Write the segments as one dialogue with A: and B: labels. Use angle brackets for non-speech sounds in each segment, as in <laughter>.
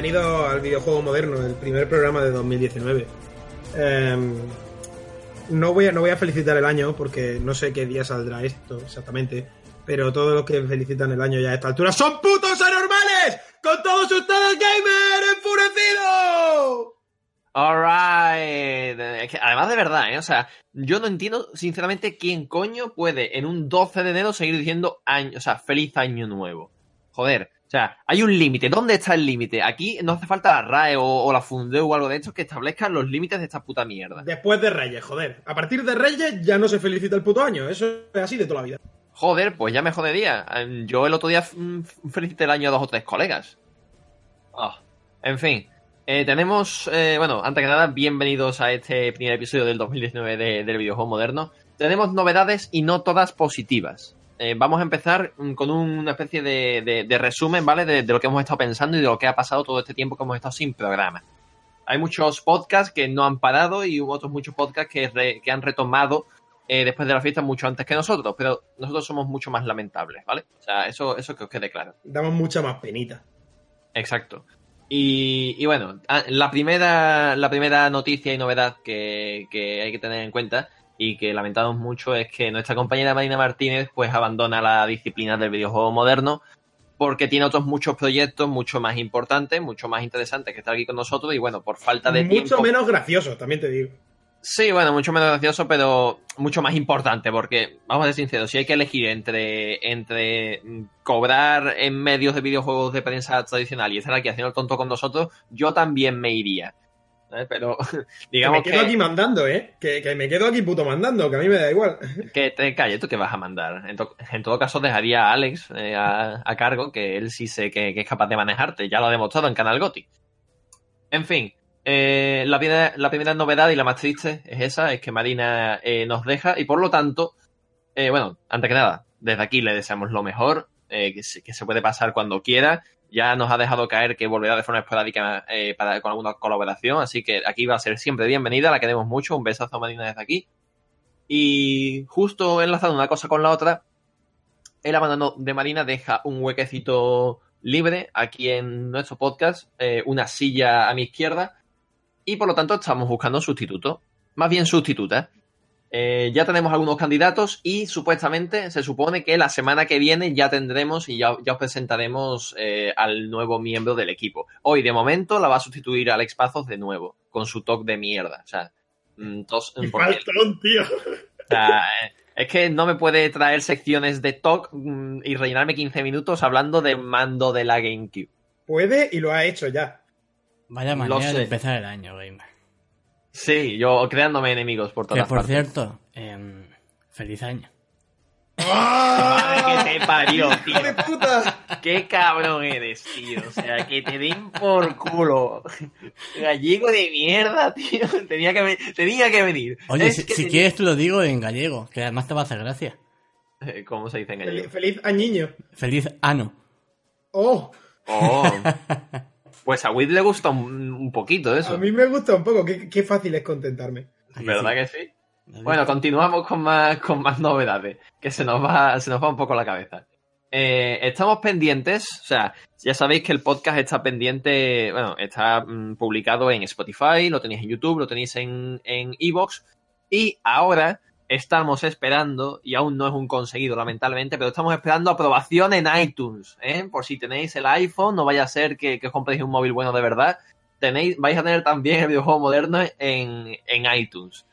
A: Bienvenido al videojuego moderno, el primer programa de 2019. Em, no, voy a, no voy a felicitar el año porque no sé qué día saldrá esto exactamente, pero todos los que felicitan el año ya a esta altura son putos anormales. Con todos ustedes, gamer enfurecido.
B: Alright. Además de verdad, ¿eh? O sea, yo no entiendo sinceramente quién coño puede en un 12 de enero seguir diciendo año, o sea, feliz año nuevo. Joder. O sea, hay un límite. ¿Dónde está el límite? Aquí no hace falta la RAE o, o la Fundeu o algo de esto que establezcan los límites de esta puta mierda.
A: Después de Reyes, joder. A partir de Reyes ya no se felicita el puto año. Eso es así de toda la vida.
B: Joder, pues ya me jodería. Yo el otro día mm, felicité el año a dos o tres colegas. Ah, En fin, eh, tenemos, eh, bueno, antes que nada, bienvenidos a este primer episodio del 2019 de- del videojuego moderno. Tenemos novedades y no todas positivas. Eh, vamos a empezar con una especie de, de- de resumen, ¿vale? De, de lo que hemos estado pensando y de lo que ha pasado todo este tiempo que hemos estado sin programa. Hay muchos podcasts que no han parado y hubo otros muchos podcasts que, re- que han retomado eh, después de la fiesta mucho antes que nosotros, pero nosotros somos mucho más lamentables, ¿vale? O sea, eso, eso que os quede claro.
A: Damos mucha más penita.
B: Exacto. Y, y bueno, ah, la primera, la primera noticia y novedad que, que hay que tener en cuenta y que lamentamos mucho es que nuestra compañera Marina Martínez pues abandona la disciplina del videojuego moderno porque tiene otros muchos proyectos mucho más importantes, mucho más interesantes que estar aquí con nosotros y bueno, por falta de
A: Mucho
B: tiempo...
A: menos gracioso, también te digo.
B: Sí, bueno, mucho menos gracioso, pero mucho más importante, porque, vamos a ser sinceros, si hay que elegir entre, entre cobrar en medios de videojuegos de prensa tradicional y estar aquí haciendo el tonto con nosotros, yo también me iría. Pero, <laughs>
A: Que
B: digamos
A: me
B: que,
A: quedo aquí mandando, ¿eh? Que, que me quedo aquí puto mandando, que a mí me da igual. <laughs>
B: que te calles, ¿tú qué vas a mandar? En, to- en todo caso, dejaría a Alex eh, a, a cargo, que él sí sé que, que es capaz de manejarte, ya lo ha demostrado en Canal Goti. En fin, eh, la, primera, la primera novedad y la más triste es esa, es que Marina eh, nos deja y por lo tanto, eh, bueno, antes que nada, desde aquí le deseamos lo mejor, eh, que, se, que se puede pasar cuando quiera. Ya nos ha dejado caer que volverá de forma esporádica eh, para, con alguna colaboración, así que aquí va a ser siempre bienvenida, la queremos mucho, un besazo a Marina desde aquí. Y justo enlazando una cosa con la otra, el abandono de Marina deja un huequecito libre aquí en nuestro podcast, eh, una silla a mi izquierda, y por lo tanto estamos buscando un sustituto, más bien sustituta. Eh, ya tenemos algunos candidatos y supuestamente se supone que la semana que viene ya tendremos y ya, ya os presentaremos eh, al nuevo miembro del equipo. Hoy, de momento, la va a sustituir Alex Pazos de nuevo, con su toque de mierda. O sea, mm, tos-
A: faltón, tío.
B: o sea, eh, es que no me puede traer secciones de talk mm, y rellenarme 15 minutos hablando de mando de la GameCube.
A: Puede y lo ha hecho ya.
C: Vaya manera de empezar el año, gamer.
B: Sí, yo creándome enemigos por
C: Que
B: todas
C: por
B: partes.
C: cierto, em, feliz año.
B: Madre que te parió, tío.
A: ¡Hijo de puta!
B: Qué cabrón eres, tío. O sea, que te den por culo. Gallego de mierda, tío. Tenía que, tenía que venir.
C: Oye,
B: Es
C: si,
B: que
C: si
B: tenía-
C: quieres te lo digo en gallego, que además te va a hacer gracia.
B: Eh, ¿Cómo se dice en
A: Feliz,
B: gallego?
A: feliz añiño.
C: Feliz ano.
A: ¡Oh!
B: Oh. <laughs> Pues a Witt le gusta un, un poquito eso.
A: A mí me gusta un poco. Qué, qué fácil es contentarme.
B: ¿Verdad que sí? Bueno, continuamos con más, con más novedades, que se nos va, se nos va un poco la cabeza. Eh, estamos pendientes, o sea, ya sabéis que el podcast está pendiente, bueno, está mm, publicado en Spotify, lo tenéis en YouTube, lo tenéis en en Evox, y ahora estamos esperando, y aún no es un conseguido lamentablemente, pero estamos esperando aprobación en iTunes, ¿eh? por si tenéis el iPhone, no vaya a ser que, que os compréis un móvil bueno de verdad, tenéis, vais a tener también el videojuego moderno en, en iTunes.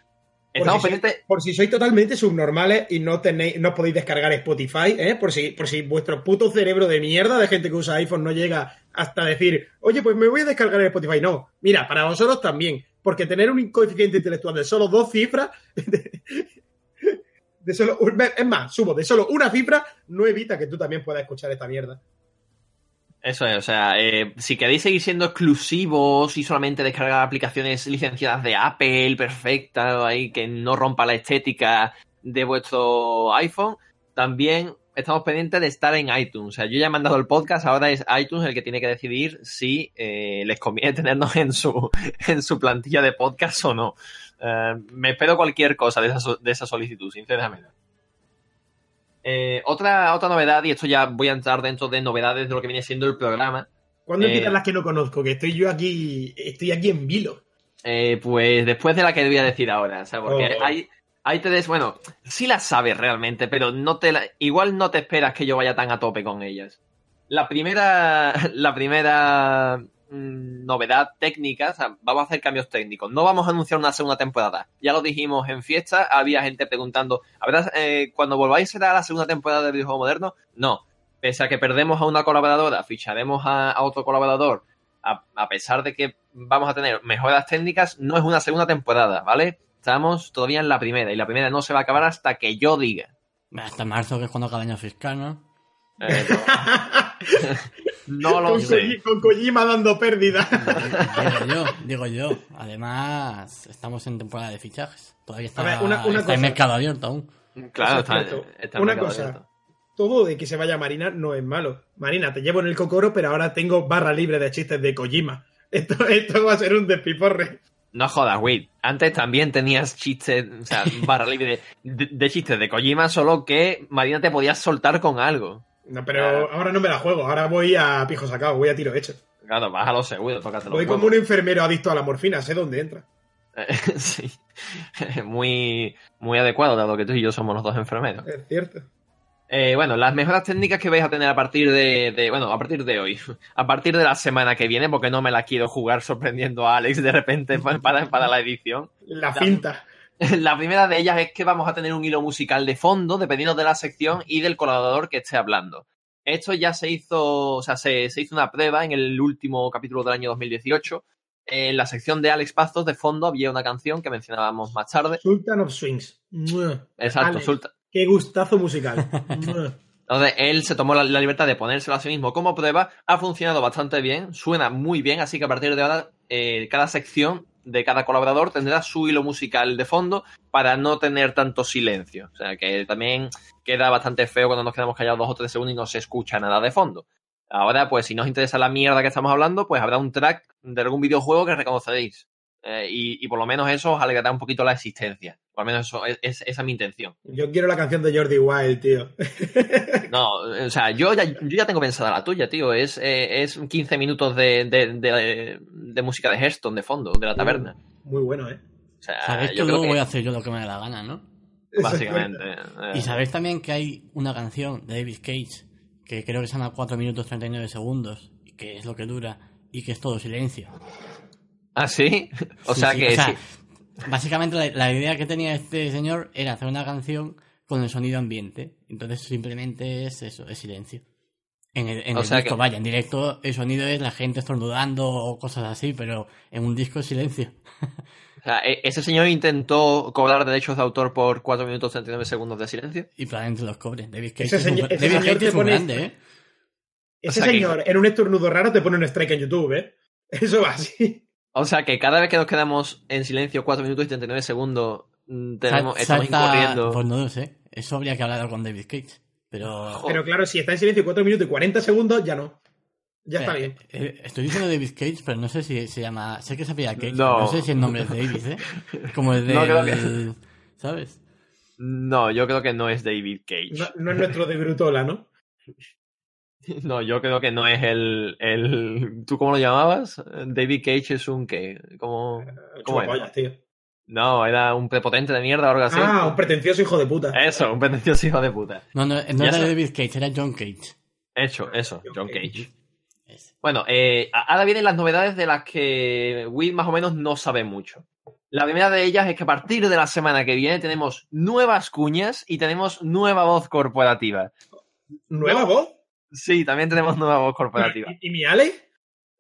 B: Estamos
A: por si, sois,
B: pendientes.
A: por si sois totalmente subnormales y no tenéis, no podéis descargar Spotify, ¿eh? Por si, por si vuestro puto cerebro de mierda de gente que usa iPhone no llega hasta decir, oye, pues me voy a descargar el Spotify. No, mira, para vosotros también. Porque tener un coeficiente intelectual de solo dos cifras, <laughs> de, solo, es más, subo, de solo una cifra, no evita que tú también puedas escuchar esta mierda.
B: Eso es, o sea, eh, si queréis seguir siendo exclusivos y solamente descargar aplicaciones licenciadas de Apple, perfecta, ahí que no rompa la estética de vuestro iPhone, también estamos pendientes de estar en iTunes. O sea, yo ya he mandado el podcast, ahora es iTunes el que tiene que decidir si eh, les conviene <laughs> tenernos en su, en su plantilla de podcast o no. Eh, me espero cualquier cosa de esa, so- de esa solicitud, sinceramente. Eh, otra, otra novedad, y esto ya voy a entrar dentro de novedades de lo que viene siendo el programa,
A: ¿Cuándo
B: Eh,
A: empiezan las que no conozco? Que estoy yo aquí, estoy aquí en vilo.
B: Eh, pues después de la que voy a decir ahora, o sea, porque
A: Oh.
B: hay, hay tres, bueno, sí las sabes realmente, pero no te la- igual no te esperas que yo vaya tan a tope con ellas. La primera, <laughs> la primera mm, novedad técnica, o sea, vamos a hacer cambios técnicos. No vamos a anunciar una segunda temporada. Ya lo dijimos en fiesta, había gente preguntando, ¿habrá, eh, cuando volváis será la segunda temporada de videojuego moderno? No. Pese a que perdemos a una colaboradora, ficharemos a, a otro colaborador, a, a pesar de que vamos a tener mejoras técnicas, no es una segunda temporada, ¿vale? Estamos todavía en la primera y la primera no se va a acabar hasta que yo diga.
C: Hasta marzo, que es cuando acaba el año fiscal, ¿no?
B: Eh, no, <laughs> no lo
A: con,
B: sé.
A: Koji- con Kojima dando pérdida.
C: Digo yo, digo yo. Además, estamos en temporada de fichajes. Todavía está,
A: ver, una- una
C: está en
A: cosa.
C: mercado abierto aún.
B: Claro, está, en
A: Una
B: mercado
A: cosa.
B: abierto.
A: Todo de que se vaya Marina no es malo. Marina, te llevo en el cocoro, pero ahora tengo barra libre de chistes de Kojima. Esto, <laughs> esto va a ser un despiporre.
B: No jodas, Wade. Antes también tenías chistes, o sea, barra libre de, de- de chistes de Kojima, solo que Marina te podías soltar con algo.
A: No, pero
B: Claro.
A: ahora no me la juego. Ahora voy a pijo sacado, voy a tiro hecho.
B: Claro, vas a lo seguro, tócate
A: Voy como un enfermero adicto a la morfina, sé dónde entra.
B: Eh, <laughs> sí. Muy, muy adecuado, dado que tú y yo somos los dos enfermeros.
A: Es cierto.
B: Eh, bueno, las mejoras técnicas que vais a tener a partir de, de- Bueno, a partir de hoy. <laughs> A partir de la semana que viene, porque no me la quiero jugar sorprendiendo a Alex de repente pa- <laughs> para, para la edición.
A: La
B: Ya.
A: finta. <laughs>
B: La primera de ellas es que vamos a tener un hilo musical de fondo, dependiendo de la sección y del colaborador que esté hablando. Esto ya se hizo, o sea, se, se hizo una prueba en el último capítulo del año 2018. En la sección de Alex Pastos, de fondo, había una canción que mencionábamos más tarde.
A: Sultan of Swings.
B: Exacto,
A: Alex.
B: Sultan.
A: Qué gustazo musical. <laughs>
B: Entonces, él se tomó la, la libertad de ponérselo a sí mismo como prueba. Ha funcionado bastante bien, suena muy bien, así que a partir de ahora, eh, cada sección de cada colaborador tendrá su hilo musical de fondo para no tener tanto silencio. O sea, que también queda bastante feo cuando nos quedamos callados dos o tres segundos y no se escucha nada de fondo. Ahora, pues, si nos interesa la mierda que estamos hablando, pues habrá un track de algún videojuego que reconoceréis. Eh, y, y por lo menos eso os alegrará un poquito la existencia. O al menos eso es, es- esa es mi intención.
A: Yo quiero la canción de Jordi Wild, tío. <laughs>
B: No, o sea, yo ya, yo ya tengo pensada la tuya, tío. Es, eh, es 15 minutos de, de, de- de música de Hearthstone de fondo, de la taberna.
A: Muy bueno, ¿eh?
B: O sea,
C: Sabéis que
B: yo creo
C: luego
B: que
C: voy a hacer yo lo que me dé la gana, ¿no?
B: básicamente. eh,
C: Y sabéis también que hay una canción de David Cage que creo que se llama 4 minutos 39 segundos, y que es lo que dura, y que es todo silencio.
B: ¿Ah, sí? O
C: Sí,
B: sea
C: sí,
B: que
C: o sea,
B: sí.
C: Básicamente la, la idea que tenía este señor era hacer una canción con el sonido ambiente. Entonces simplemente es eso, es silencio. En el, en
B: O
C: el
B: sea
C: disco,
B: que-
C: vaya, en directo el sonido es la gente estornudando o cosas así, pero en un disco es silencio.
B: O sea, e- ese señor intentó cobrar derechos de autor por 4 minutos 39 segundos de silencio.
C: Y probablemente los cobre. David Cage
A: Ese
C: es, un,
A: señor- ese
C: David
A: señor
C: Cage
A: te
C: es un
A: pone-
C: grande, ¿eh?
A: Ese
B: O sea que-
A: señor, en un estornudo raro, te pone un strike en YouTube, ¿eh? Eso va así.
B: O sea que cada vez que nos quedamos en silencio 4 minutos y 39 segundos, mm, tenemos, estamos incurriendo.
C: Pues no lo sé. Eso habría que hablar con David Cage. Pero...
A: Pero claro, si está en silencio 4 minutos y 40 segundos, ya no. Ya está
C: Eh,
A: bien.
C: eh, estoy diciendo David Cage, pero no sé si se llama. Sé que se apellida Cage,
B: No.
C: pero no sé si el nombre es David, ¿eh? <laughs> Como el de.
B: No creo que-
C: ¿Sabes?
B: No, yo creo que no es David Cage.
A: No, no es nuestro de Brutola, ¿no? <laughs> <laughs>
B: No, yo creo que no es el, el... ¿Tú cómo lo llamabas? David Cage es un qué? Como... ¿Cómo era?
A: Chupapollas, tío.
B: No, era un prepotente de mierda o algo así.
A: Ah, un pretencioso hijo de puta.
B: Eso, un pretencioso hijo de puta.
C: No, no, no era. David Cage, era John Cage.
B: Hecho, eso,
A: John
B: John
A: Cage.
B: Bueno, eh, ahora vienen las novedades de las que Will más o menos no sabe mucho. La primera de ellas es que a partir de la semana que viene tenemos nuevas cuñas y tenemos nueva voz corporativa.
A: ¿Nueva voz?
B: Sí, también tenemos nueva voz corporativa.
A: ¿Y, y mi Ale?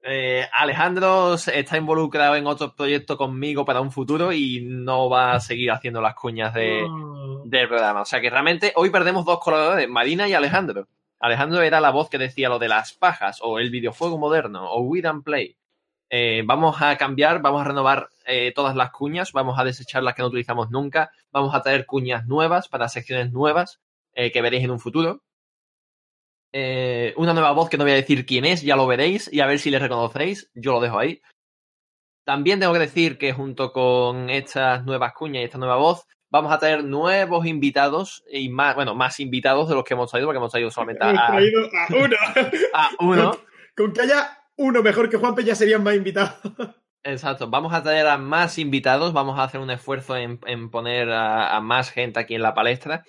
B: Eh, Alejandro está involucrado en otro proyecto conmigo para un futuro y no va a seguir haciendo las cuñas de,
A: Oh.
B: del programa. O sea que realmente hoy perdemos dos colaboradores, Marina y Alejandro. Alejandro era la voz que decía lo de las pajas o el videojuego moderno o We Don't Play. Eh, vamos a cambiar, vamos a renovar eh, todas las cuñas, vamos a desechar las que no utilizamos nunca, vamos a traer cuñas nuevas para secciones nuevas que veréis en un futuro. Eh, una nueva voz que no voy a decir quién es, ya lo veréis y a ver si le reconocéis, yo lo dejo ahí. También tengo que decir que junto con estas nuevas cuñas y esta nueva voz, vamos a traer nuevos invitados y más, bueno, más invitados de los que hemos traído, porque hemos traído solamente
A: Hemos
B: a,
A: traído a uno. <laughs>
B: a uno.
A: Con que haya uno mejor que Juanpe ya serían más invitados.
B: Exacto, vamos a traer a más invitados, vamos a hacer un esfuerzo en, en poner a, a más gente aquí en la palestra.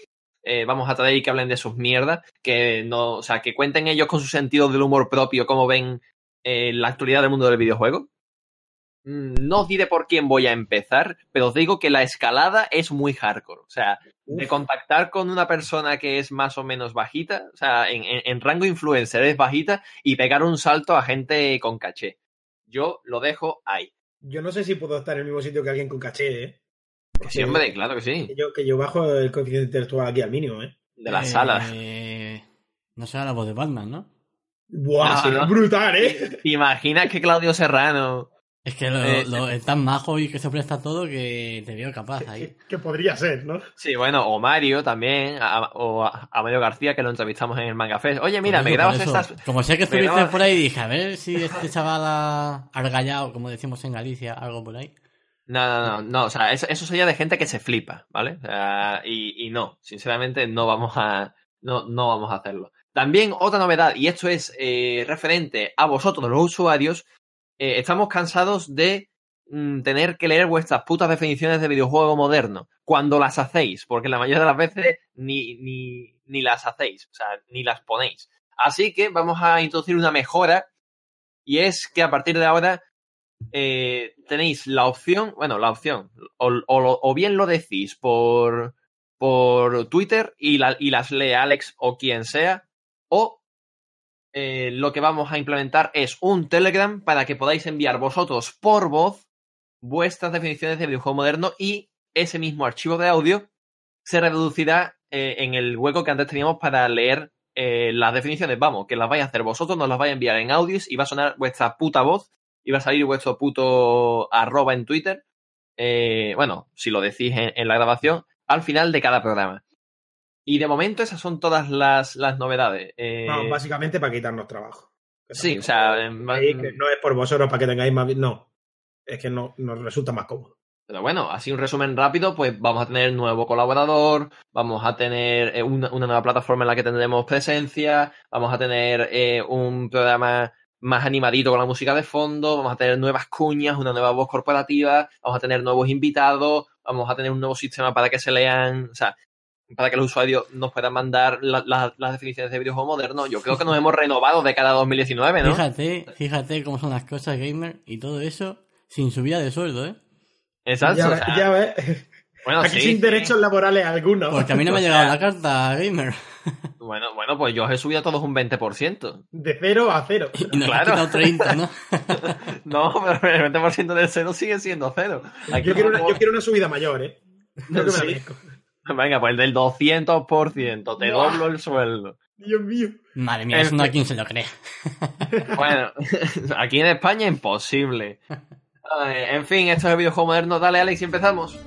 B: Eh, vamos a traer y que hablen de sus mierdas, que no, o sea, que cuenten ellos con su sentido del humor propio cómo ven eh, la actualidad del mundo del videojuego. Mm, No os diré por quién voy a empezar, pero os digo que la escalada es muy hardcore. O sea, de contactar con una persona que es más o menos bajita, o sea, en, en- en rango influencer es bajita, y pegar un salto a gente con caché. Yo lo dejo ahí.
A: Yo no sé si puedo estar en el mismo sitio que alguien con caché, ¿eh?
B: Que sí, hombre, claro que sí.
A: Que yo, que yo bajo el coeficiente intelectual aquí al mínimo, ¿eh?
B: De las
C: Eh,
B: salas.
C: No será la voz de Batman, ¿no?
A: ¡Buah!
B: Ah, sí, ¿no?
A: ¡Brutal, eh! <laughs>
B: ¿Te imaginas que Claudio Serrano...
C: Es que lo,
B: Eh,
C: lo- es tan majo y que se presta todo que te veo capaz ahí.
A: Que, que podría ser, ¿no?
B: Sí, bueno, o Mario también, a- o a, a Mario García, que lo entrevistamos en el Manga Fest. Oye, mira, me grabas estas...
C: Como sé que estuviste
B: grabas-
C: por ahí, dije, a ver si este chaval ha argallado, como decimos en Galicia, algo por ahí.
B: No, no, no, o sea, eso, eso sería de gente que se flipa, ¿vale? Y, y no, sinceramente no vamos a, no, no vamos a hacerlo. También otra novedad, y esto es eh, referente a vosotros, los usuarios, eh, estamos cansados de mm, tener que leer vuestras putas definiciones de videojuego moderno cuando las hacéis, porque la mayoría de las veces ni, ni, ni las hacéis, o sea, ni las ponéis. Así que vamos a introducir una mejora, y es que a partir de ahora eh, tenéis la opción, bueno, la opción, o, bien lo decís por, por Twitter y, la- y las lee Alex o quien sea, o eh, lo que vamos a implementar es un Telegram para que podáis enviar vosotros por voz vuestras definiciones de videojuego moderno y ese mismo archivo de audio se reducirá eh, en el hueco que antes teníamos para leer las definiciones. Vamos, que las vais a hacer vosotros, nos las vais a enviar en audios y va a sonar vuestra puta voz y va a salir vuestro puto arroba en Twitter. eh, bueno, si lo decís en, en la grabación, al final de cada programa. Y de momento esas son todas las, las novedades. Eh,
A: Vamos, básicamente para quitarnos trabajo.
B: Sí, o sea, en-
A: que no es por vosotros para que tengáis más... No, es que no, nos resulta más cómodo.
B: Pero bueno, así un resumen rápido, pues vamos a tener nuevo colaborador, vamos a tener eh, una, una nueva plataforma en la que tendremos presencia, vamos a tener eh, un programa más animadito con la música de fondo, vamos a tener nuevas cuñas, una nueva voz corporativa, vamos a tener nuevos invitados, vamos a tener un nuevo sistema para que se lean, o sea, para que los usuarios nos puedan mandar la- la- las definiciones de videojuego moderno. Yo creo que nos hemos renovado de cada 2019, ¿no?
C: Fíjate, fíjate cómo son las cosas gamer y todo eso sin subida de sueldo, ¿eh?
B: Exacto.
A: ya,
B: o
A: ves-
B: sea,
A: ya ves.
B: bueno,
A: Aquí
B: sí,
A: sin
B: sí.
A: derechos laborales algunos.
C: Porque a mí no me ha <laughs> llegado la carta gamer.
B: Bueno, bueno, pues yo os he subido a todos un 20%.
A: De cero a cero. <laughs>
C: Y nos
B: Claro.
C: ha quitado 30, ¿no? <laughs>
B: No, pero el 20% del cero sigue siendo cero. Aquí
A: Yo quiero, una,
B: vamos-
A: yo quiero una subida mayor, ¿eh? Creo que
B: Sí. Venga, pues el del 200%, te
A: Buah.
B: doblo el sueldo.
A: Dios mío.
C: Madre mía, eso no a
B: fin.
C: quien se lo cree. <laughs>
B: Bueno, aquí en España imposible. Ay, en fin, esto es el videojuego moderno. Dale, Alex, y empezamos.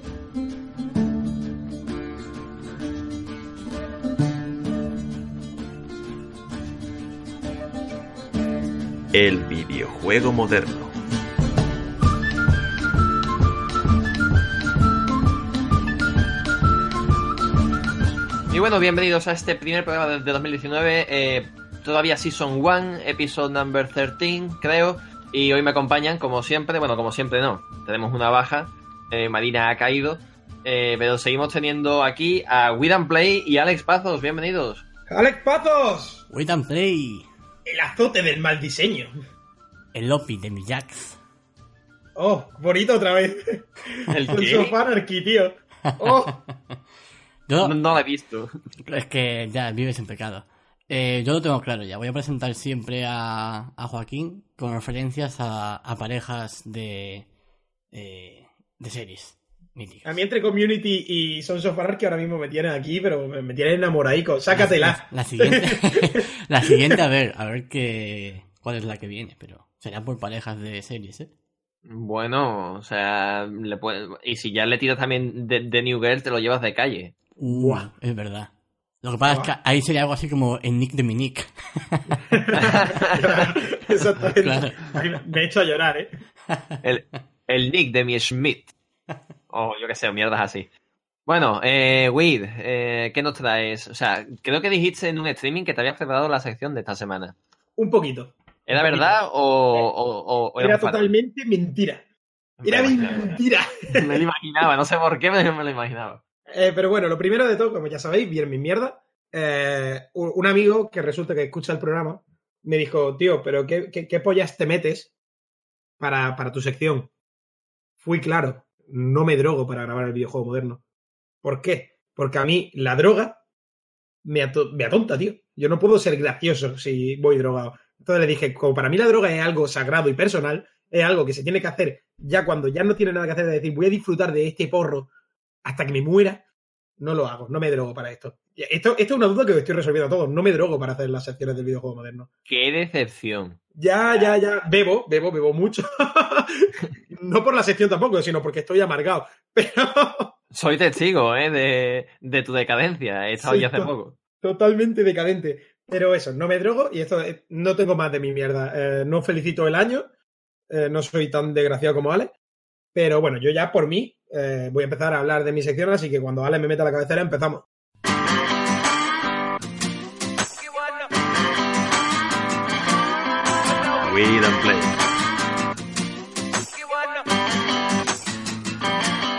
D: El videojuego moderno.
B: Y bueno, bienvenidos a este primer programa de de 2019. eh, todavía Season 1, episodio number 13, creo. Y hoy me acompañan, como siempre, bueno, como siempre no, tenemos una baja. eh, Marina ha caído. eh, pero seguimos teniendo aquí a We Play y Alex Pazos. Bienvenidos.
A: ¡Alex Pazos!
C: Wait and play.
A: El azote del mal diseño.
C: El Lopi de mi Jax.
A: Oh, bonito otra vez.
B: ¿El
A: Anarchy, tío. Oh, <laughs>
C: Yo,
B: No, no lo he visto.
C: es que ya vives en pecado. Eh, yo lo tengo claro ya. Voy a presentar siempre a, a Joaquín con referencias a, a parejas de, eh, de series míticas.
A: a mí entre Community y Sons of Anarchy ahora mismo me tienen aquí, pero me, tienen enamoradico. Sácatela.
C: La, la siguiente, <laughs> <laughs> la siguiente, a ver, a ver qué, cuál es la que viene, pero será por parejas de series, ¿eh?
B: Bueno, o sea, le puede- y si ya le tiras también de, de New Girl, te lo llevas de calle.
C: Buah, es verdad. Lo que pasa es que ahí sería algo así como en Nick de mi Nick. <laughs>
A: Exactamente.
C: Claro.
A: Me he hecho a llorar, ¿eh?
B: El, el nick de mi Schmidt. O yo qué sé, mierdas así. Bueno, eh, Weed, eh, ¿qué nos traes? O sea, creo que dijiste en un streaming que te habías preparado la sección de esta semana.
A: Un poquito.
B: ¿Era
A: Un
B: verdad o, o- o- o
A: Era
B: farol?
A: totalmente mentira. Era
B: Me
A: mentira. <laughs>
B: Me lo imaginaba, no sé por qué, pero me lo imaginaba.
A: Eh, pero bueno, lo primero de todo, como ya sabéis, bien mi mierda. eh, un un amigo que resulta que escucha el programa me dijo, tío, pero ¿qué, qué, qué pollas te metes para, para tu sección? Fui claro, no me drogo para grabar el videojuego moderno. ¿Por qué? Porque a mí la droga me, ato- me atonta, tío. Yo no puedo ser gracioso si voy drogado. Entonces le dije, como para mí la droga es algo sagrado y personal, es algo que se tiene que hacer ya cuando ya no tiene nada que hacer, de decir, voy a disfrutar de este porro hasta que me muera, no lo hago, no me drogo para esto. Esto, esto es una duda que estoy resolviendo a todos. No me drogo para hacer las secciones del videojuego moderno.
B: Qué decepción.
A: Ya, ya, ya. Bebo, bebo, bebo mucho. <laughs> no por la sección tampoco, sino porque estoy amargado. <laughs> Pero
B: Soy testigo, ¿eh? De, de tu decadencia. He estado allí hace
A: to-
B: poco.
A: totalmente decadente. Pero eso, no me drogo y esto eh, no tengo más de mi mierda. Eh, no felicito el año. eh, no soy tan desgraciado como Ale. Pero bueno, yo ya por mí eh, voy a empezar a hablar de mi sección, así que cuando Ale me meta la cabecera empezamos.
D: And Play.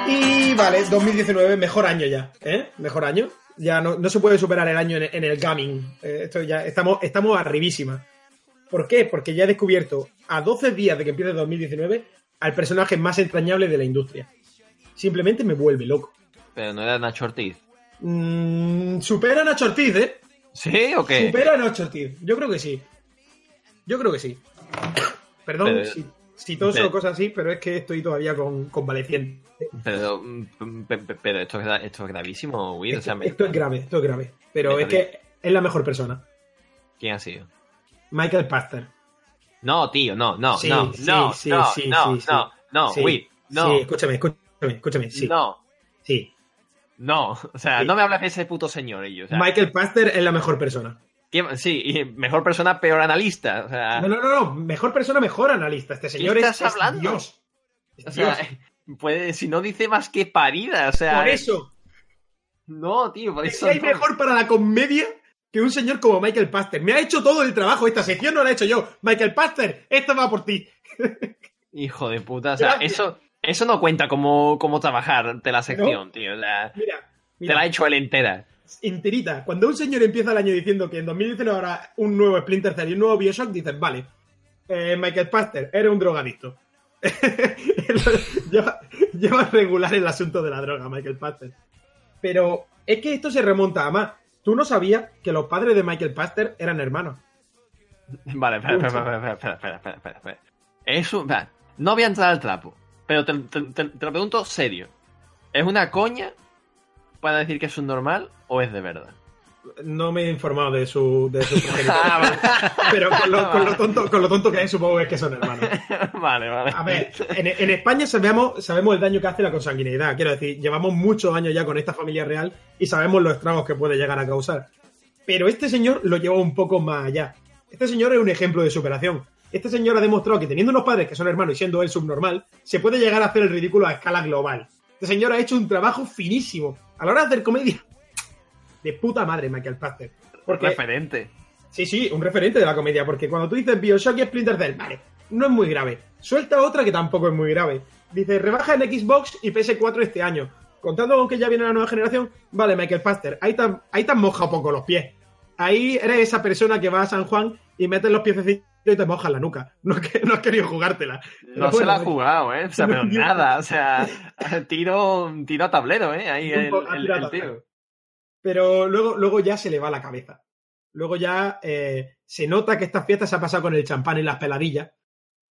A: Y vale, 2019, mejor año ya, ¿eh? Mejor año. Ya no, no se puede superar el año en, en el gaming. Eh, esto ya estamos, estamos arribísima. ¿Por qué? Porque ya he descubierto a 12 días de que empiece 2019 al personaje más entrañable de la industria. Simplemente me vuelve loco.
B: Pero no era Nacho Ortiz.
A: Mm, supera a Nacho Ortiz, ¿eh?
B: ¿Sí o qué?
A: Supera a Nacho Ortiz. Yo creo que sí. Yo creo que sí. <coughs> Perdón
B: Pero-
A: si, si toso
B: pero-
A: o cosas así, pero es que estoy todavía con convaleciente.
B: Pero, mm, pe- pe- pero esto, es, esto es gravísimo, Weed. O sea, me-
A: Esto es grave, esto es grave. Pero
B: Me
A: es que es la mejor persona.
B: ¿quién ha sido?
A: Michael Pachter.
B: No, tío, no, no,
A: Sí,
B: no,
A: sí,
B: no,
A: sí,
B: no, no, no, no,
A: Sí,
B: Weed, no,
A: Sí, escúchame, escúchame, escúchame. Sí,
B: no,
A: sí.
B: no. <laughs> O sea, no me hables de ese puto señor, ellos. O sea,
A: Michael Pachter es la mejor persona.
B: ¿Quién- sí, y mejor persona, peor analista. O sea,
A: No, no, no, no. Mejor persona, mejor analista. Este señor es,
B: estás
A: es
B: hablando?
A: Dios. Es
B: o sea,
A: Dios. <laughs>
B: puede, si no dice más que parida, o sea.
A: Por eso,
B: No, tío, por
A: es
B: eso.
A: que hay
B: no.
A: mejor para la comedia que un señor como Michael Pachter. Me ha hecho todo el trabajo. Esta sección no la he hecho yo. Michael Pachter, esto va por ti. <laughs>
B: Hijo de puta, o sea,
A: Gracias.
B: eso, eso no cuenta como, como trabajar de la sección, tío.
A: Mira,
B: te la ha hecho él entera.
A: Enterita. Cuando un señor empieza el año diciendo que en 2019 habrá un nuevo Splinter Cell y un nuevo Bioshock, dices, vale, eh, Michael Pachter, eres un drogadicto. <laughs> lleva, lleva regular el asunto de la droga, Michael Pachter. Pero es que esto se remonta a más. Tú no sabías que los padres de Michael Pachter eran hermanos.
B: Vale, espera, espera, espera, espera, espera, espera, espera, espera. Eso, va, no voy a entrar al trapo, pero te, te- te- te lo pregunto serio. ¿Es una coña para decir que es un normal o es de verdad?
A: No me he informado de su, de su. <laughs>
B: Ah.
A: Pero con lo, con lo tonto, con lo tonto que es, supongo que es que son hermanos. <laughs>
B: vale, vale.
A: A ver, en, en España sabemos, sabemos el daño que hace la consanguinidad. Quiero decir, llevamos muchos años ya con esta familia real y sabemos los estragos que puede llegar a causar. Pero este señor lo lleva un poco más allá. Este señor es un ejemplo de superación. Este señor ha demostrado que teniendo unos padres que son hermanos y siendo él subnormal, se puede llegar a hacer el ridículo a escala global. Este señor ha hecho un trabajo finísimo. A la hora de hacer comedia, de puta madre, Michael Pachter. Porque
B: Referente.
A: Sí, sí, un referente de la comedia, porque cuando tú dices Bioshock y Splinter Cell, vale, no es muy grave. Suelta otra que tampoco es muy grave. Dice, rebaja en Xbox y PS4 este año. Contando con que ya viene la nueva generación, vale, Michael Paster, ahí te, ahí te has mojado poco los pies. Ahí eres esa persona que va a San Juan y metes los piececitos y te mojas la nuca. No, has no has querido jugártela.
B: No
A: Pero
B: se la ha jugado, ¿eh? O sea, pero nada, o sea, tiro, tiro a tablero, ¿eh? Ahí el, el- tío.
A: Pero luego, luego ya se le va la cabeza. Luego ya eh, se nota que esta fiesta se ha pasado con el champán y las peladillas.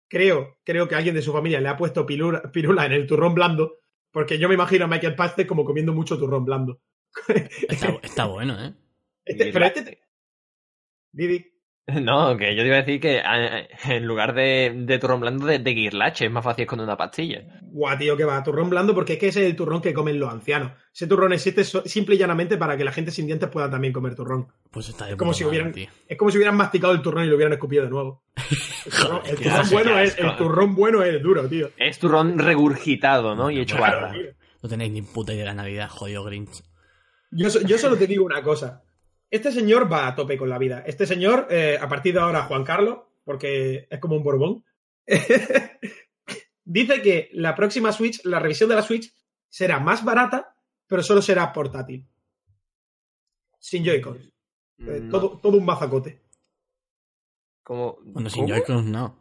A: Creo, creo que alguien de su familia le ha puesto pilura- pirula en el turrón blando, porque yo me imagino a Michael Paster como comiendo mucho turrón blando.
C: Está, <laughs> está bueno, ¿eh?
A: Este- pero este... Didi, <laughs>
B: No, que yo te iba a decir que en lugar de, de turrón blando, de, de guirlache, es más fácil con una pastilla.
A: guau, tío, que va, turrón blando, porque es que ese es el turrón que comen los ancianos. Ese turrón existe simple y llanamente para que la gente sin dientes pueda también comer turrón.
C: Pues está de
A: Es como si hubieran-
C: tío.
A: Es como si hubieran masticado el turrón y lo hubieran escupido de nuevo. <laughs> El turrón, el bueno es, el
B: asco.
A: turrón bueno es duro, tío.
B: Es turrón regurgitado, ¿no? Y hecho
A: Claro,
B: barra.
A: tío.
C: No tenéis ni puta idea de la Navidad, jodido Grinch.
A: Yo, yo solo te digo una cosa. Este señor va a tope con la vida. Este señor, eh, a partir de ahora, Juan Carlos, porque es como un Borbón, <laughs> dice que la próxima Switch, la revisión de la Switch, será más barata, pero solo será portátil. Sin Joy-Cons. Eh,
B: Mm,
A: todo, todo un mazacote.
B: como-
C: Bueno, sin
B: ¿cómo?
C: Joy-Con no.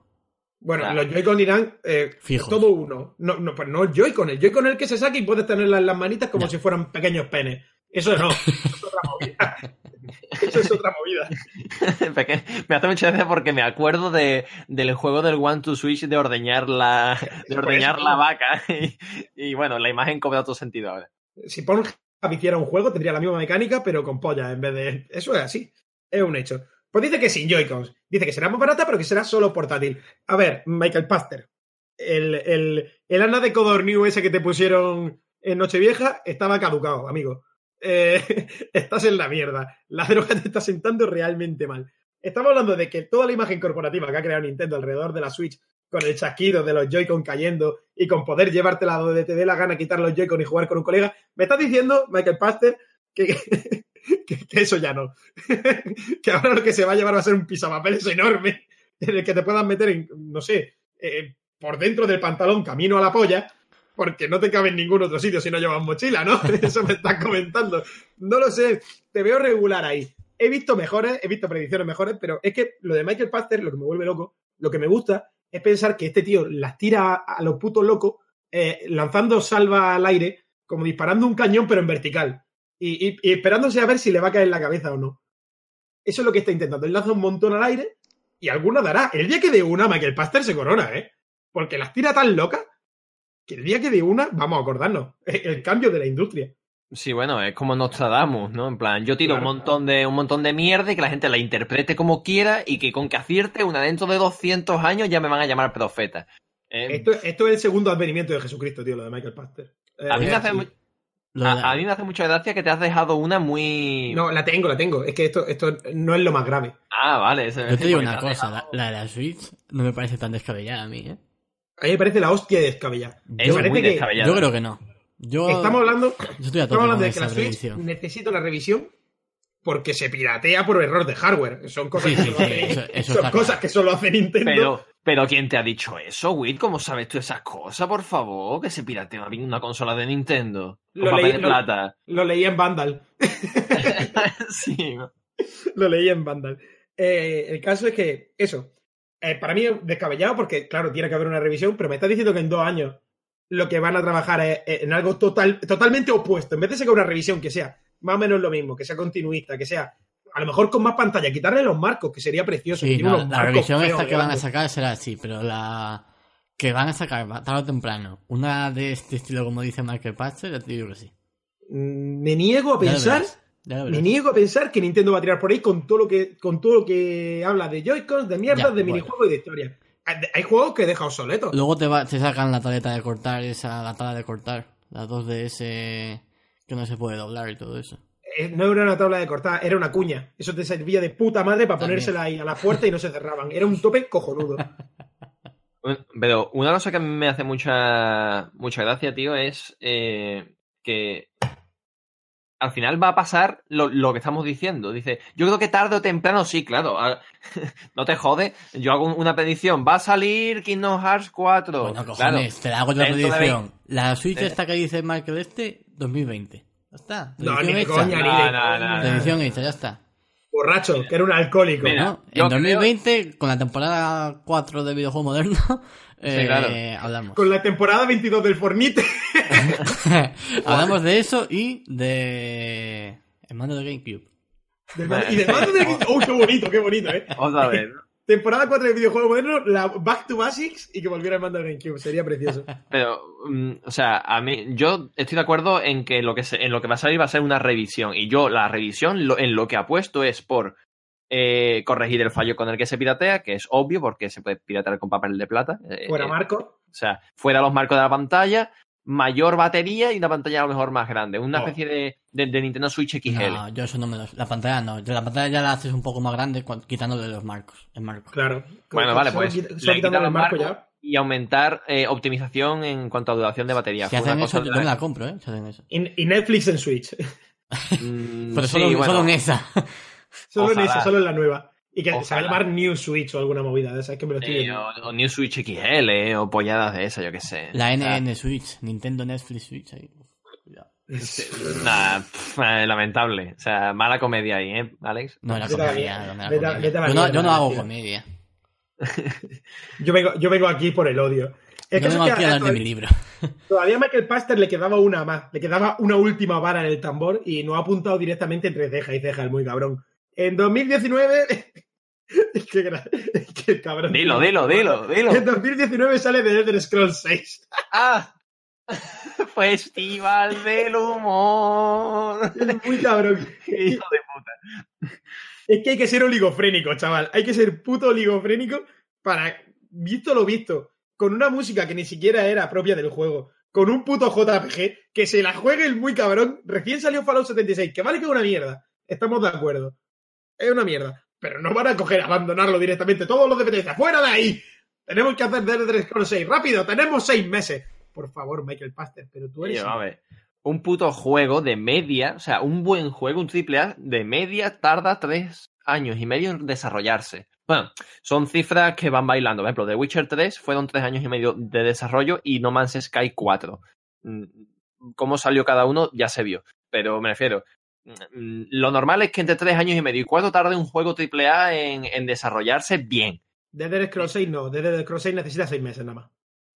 A: Bueno,
B: Claro.
A: los Joy-Con irán eh,
C: Fijos.
A: todo uno. No, no, pues no el Joy-Con. El Joy-Con es el que se saca y puedes tenerla en las manitas como si fueran pequeños penes. Eso no. <laughs> Eso es otra movida. <laughs> Eso es otra movida. <laughs>
B: Porque me hace mucha gracia porque me acuerdo de, del juego del One to Switch de ordeñar la, de
A: Por
B: ordeñar la vaca. <laughs> Y, y bueno, la imagen cobra otro sentido ahora.
A: Si Pornhub hiciera un juego, tendría la misma mecánica, pero con polla en vez de. Eso es así. Es un hecho. Pues dice que sin Joy-Cons. Dice que será más barata, pero que será solo portátil. A ver, Michael Paster. El, el, el Ana de Codorniu ese que te pusieron en Nochevieja estaba caducado, amigo. Eh, <laughs> estás en la mierda. La droga te está sentando realmente mal. Estamos hablando de que toda la imagen corporativa que ha creado Nintendo alrededor de la Switch, con el chasquido de los Joy-Con cayendo y con poder llevártela donde te dé la gana, quitar los Joy-Con y jugar con un colega, me estás diciendo, Michael Paster, <laughs> que, eso ya no. <laughs> que ahora lo que se va a llevar va a ser un pisapapeles enorme en el que te puedas meter en, no sé, eh, por dentro del pantalón camino a la polla, porque no te cabe en ningún otro sitio si no llevas mochila, ¿no? <laughs> Eso me estás comentando. No lo sé, te veo regular ahí. He visto mejores, he visto predicciones mejores, pero es que lo de Michael Paster, lo que me vuelve loco, lo que me gusta es pensar que este tío las tira a los putos locos, eh, lanzando salva al aire, como disparando un cañón, pero en vertical. Y, esperándose a ver si le va a caer en la cabeza o no. Eso es lo que está intentando. Él lanza un montón al aire y alguna dará. El día que de una, Michael Paster se corona, ¿eh? Porque las tira tan locas que el día que de una, vamos a acordarnos, <laughs> el cambio de la industria.
B: Sí, bueno, es como Nostradamus, ¿no? En plan, yo tiro
A: Claro.
B: un montón de un montón de mierda y que la gente la interprete como quiera y que con que acierte una dentro de 200 años ya me van a llamar profeta. Eh,
A: Esto, esto es el segundo advenimiento de Jesucristo, tío, lo de Michael Paster. Eh,
B: a, mí me hace,
C: de la-
B: a, a mí me hace mucha gracia que te has dejado una muy...
A: No, la tengo, la tengo. Es que esto, esto no es lo más grave.
B: Ah, vale.
C: Yo te digo una cosa,
B: dejado-
C: la, la de la Switch no me parece tan descabellada a mí, ¿eh?
A: A mí me parece la hostia de descabellada.
B: Es
C: Yo,
A: parece
B: muy
A: que-
B: descabellada.
C: yo creo que no. Yo,
A: Estamos hablando,
C: yo estoy a
A: estamos hablando de que la Switch necesita una revisión porque se piratea por error de hardware. Son cosas,
C: Sí,
A: que,
C: sí,
A: solo
C: sí,
A: hace,
C: eso- eso
A: son cosas
C: claro.
A: que solo hace Nintendo.
B: Pero, pero ¿quién te ha dicho eso, Will? ¿Cómo sabes tú esas cosas, por favor? Que se piratea una- consola de Nintendo. Con
A: Lo
B: papel
A: leí-
B: de plata.
A: Lo leí en Vandal. <laughs> Lo leí en Vandal. Eh, el caso es que, eso, eh, para mí es descabellado porque, claro, tiene que haber una revisión, pero me estás diciendo que en dos años lo que van a trabajar es, es en algo total, totalmente opuesto. En vez de sacar una revisión que sea más o menos lo mismo, que sea continuista, que sea a lo mejor con más pantalla, quitarle los marcos, que sería precioso.
C: Sí, no, la revisión esta que van a sacar será así, pero la que van a sacar tarde o temprano, una de este estilo como dice Michael Patcher, ya te digo que sí.
A: Mm, Me niego a pensar, me niego a pensar que Nintendo va a tirar por ahí con todo lo que, con todo lo que habla de Joy-Cons, de mierdas,
C: Ya,
A: de
C: bueno.
A: minijuegos y de historia. Hay hay juegos que deja obsoletos.
C: Luego te, va, te sacan la tableta de cortar, esa la tabla de cortar, la 2DS que no se puede doblar y todo eso.
A: Eh, no era una tabla de cortar, era una cuña. Eso te servía de puta madre para
C: También.
A: ponérsela ahí a la puerta y no se cerraban. Era un tope cojonudo. <laughs>
B: Pero una cosa que a mí me hace mucha, mucha gracia, tío, es eh, que al final va a pasar lo, lo que estamos diciendo. Dice, yo creo que tarde o temprano, sí, claro. a- <laughs> no te jode. Yo hago una predicción. Va a salir Kingdom Hearts 4.
C: Bueno,
B: Claro.
C: cojones, te la hago yo la predicción. La Switch esta que dice Michael este, 2020. Ya está.
A: No, ni coña, ni
B: No,
A: de
B: no, no.
C: Predicción hecha, ya está.
A: Borracho, que era un alcohólico.
B: Mira,
C: ¿no? En
B: creo-
C: 2020, con la temporada 4 de videojuego moderno, <laughs> eh,
B: claro.
C: hablamos.
A: Con la temporada 22 del Fornite. <laughs>
C: hablamos de eso y de el mando de GameCube.
A: Del mando- y del mando del <laughs> ¡Oh, qué bonito, qué bonito, eh!
B: Otra vez.
A: Temporada 4 del videojuego moderno, la Back to Basics y que volviera el mando GameCube. Sería precioso. <laughs>
B: Pero, mm, o sea, a mí, yo estoy de acuerdo en que lo que se- en lo que va a salir va a ser una revisión. Y yo, la revisión, lo- en lo que apuesto es por eh, corregir el fallo con el que se piratea, que es obvio porque se puede piratear con papel de plata. eh,
A: Fuera
B: eh,
A: Marco.
B: O sea, fuera los marcos de la pantalla, mayor batería y una pantalla a lo mejor más grande. Una
A: Oh.
B: especie de, de- de Nintendo Switch XL.
C: No, yo eso no me lo... La pantalla no. La pantalla ya la haces un poco más grande quitándole los marcos. El marco.
A: Claro.
B: Bueno, vale, pues.
A: Solo
B: le
A: quitándole
B: quitan
A: el
B: los
A: marco
B: marcos
A: ya.
B: Y aumentar eh, optimización en cuanto a duración de batería.
C: Si
B: Fue
C: hacen eso, yo
B: la-
C: me la compro, ¿eh? Si hacen eso.
A: Y, Netflix en Switch. <laughs>
B: Mm,
C: Pero
B: sí,
C: solo,
B: bueno.
C: solo en esa.
A: Solo en esa, solo en la nueva. Y que se va a llamar New Switch o alguna movida de esa. Es que me lo estoy viendo.
B: o, o New Switch XL, eh, o polladas de esa, yo qué sé.
C: La
B: Ah,
C: NN Switch. Nintendo Netflix Switch. Ahí.
B: Nah, pff, eh, lamentable. O sea, mala comedia ahí, ¿eh, Alex?
C: No, la comedia. no, Yo no, yo no hago comedia. <laughs>
A: Yo vengo, yo vengo aquí por el odio. Es
C: Yo
A: que,
C: vengo
A: es
C: aquí a hablar de mi libro. <laughs>
A: Todavía a Michael Paster le quedaba una más, le quedaba una última vara en el tambor y no ha apuntado directamente entre ceja y ceja, el muy cabrón. En 2019. <laughs> <laughs> es, que, es que cabrón.
B: Dilo, dilo, dilo, <laughs> dilo.
A: En 2019 sale de Elder Scrolls 6. <laughs>
B: ¡Ah! Festival del humor.
A: Es muy cabrón.
B: Hijo de puta.
A: Es que hay que ser oligofrénico, chaval. Hay que ser puto oligofrénico para, visto lo visto, con una música que ni siquiera era propia del juego, con un puto JPG, que se la juegue el muy cabrón. Recién salió Fallout 76, que vale que es una mierda. Estamos de acuerdo. Es una mierda. Pero no van a coger, abandonarlo directamente. Todos los de Bethesda, ¡fuera de ahí! Tenemos que hacer The Elder Scrolls 6. ¡Rápido! ¡Tenemos seis meses! Por favor, Michael Paster, pero tú eres...
B: Oye, a ver. Un puto juego de media, o sea, un buen juego, un triple A de media tarda tres años y medio en desarrollarse. Bueno, son cifras que van bailando. Por ejemplo, The Witcher 3 fueron tres años y medio de desarrollo y No Man's Sky 4. Mm, Cómo salió cada uno ya se vio. Pero me refiero, lo normal es que entre tres años y medio y cuatro tarde un juego triple A en, en desarrollarse bien.
A: The Elder Scrolls 6 no. The Elder Scrolls 6 necesita seis meses nada más.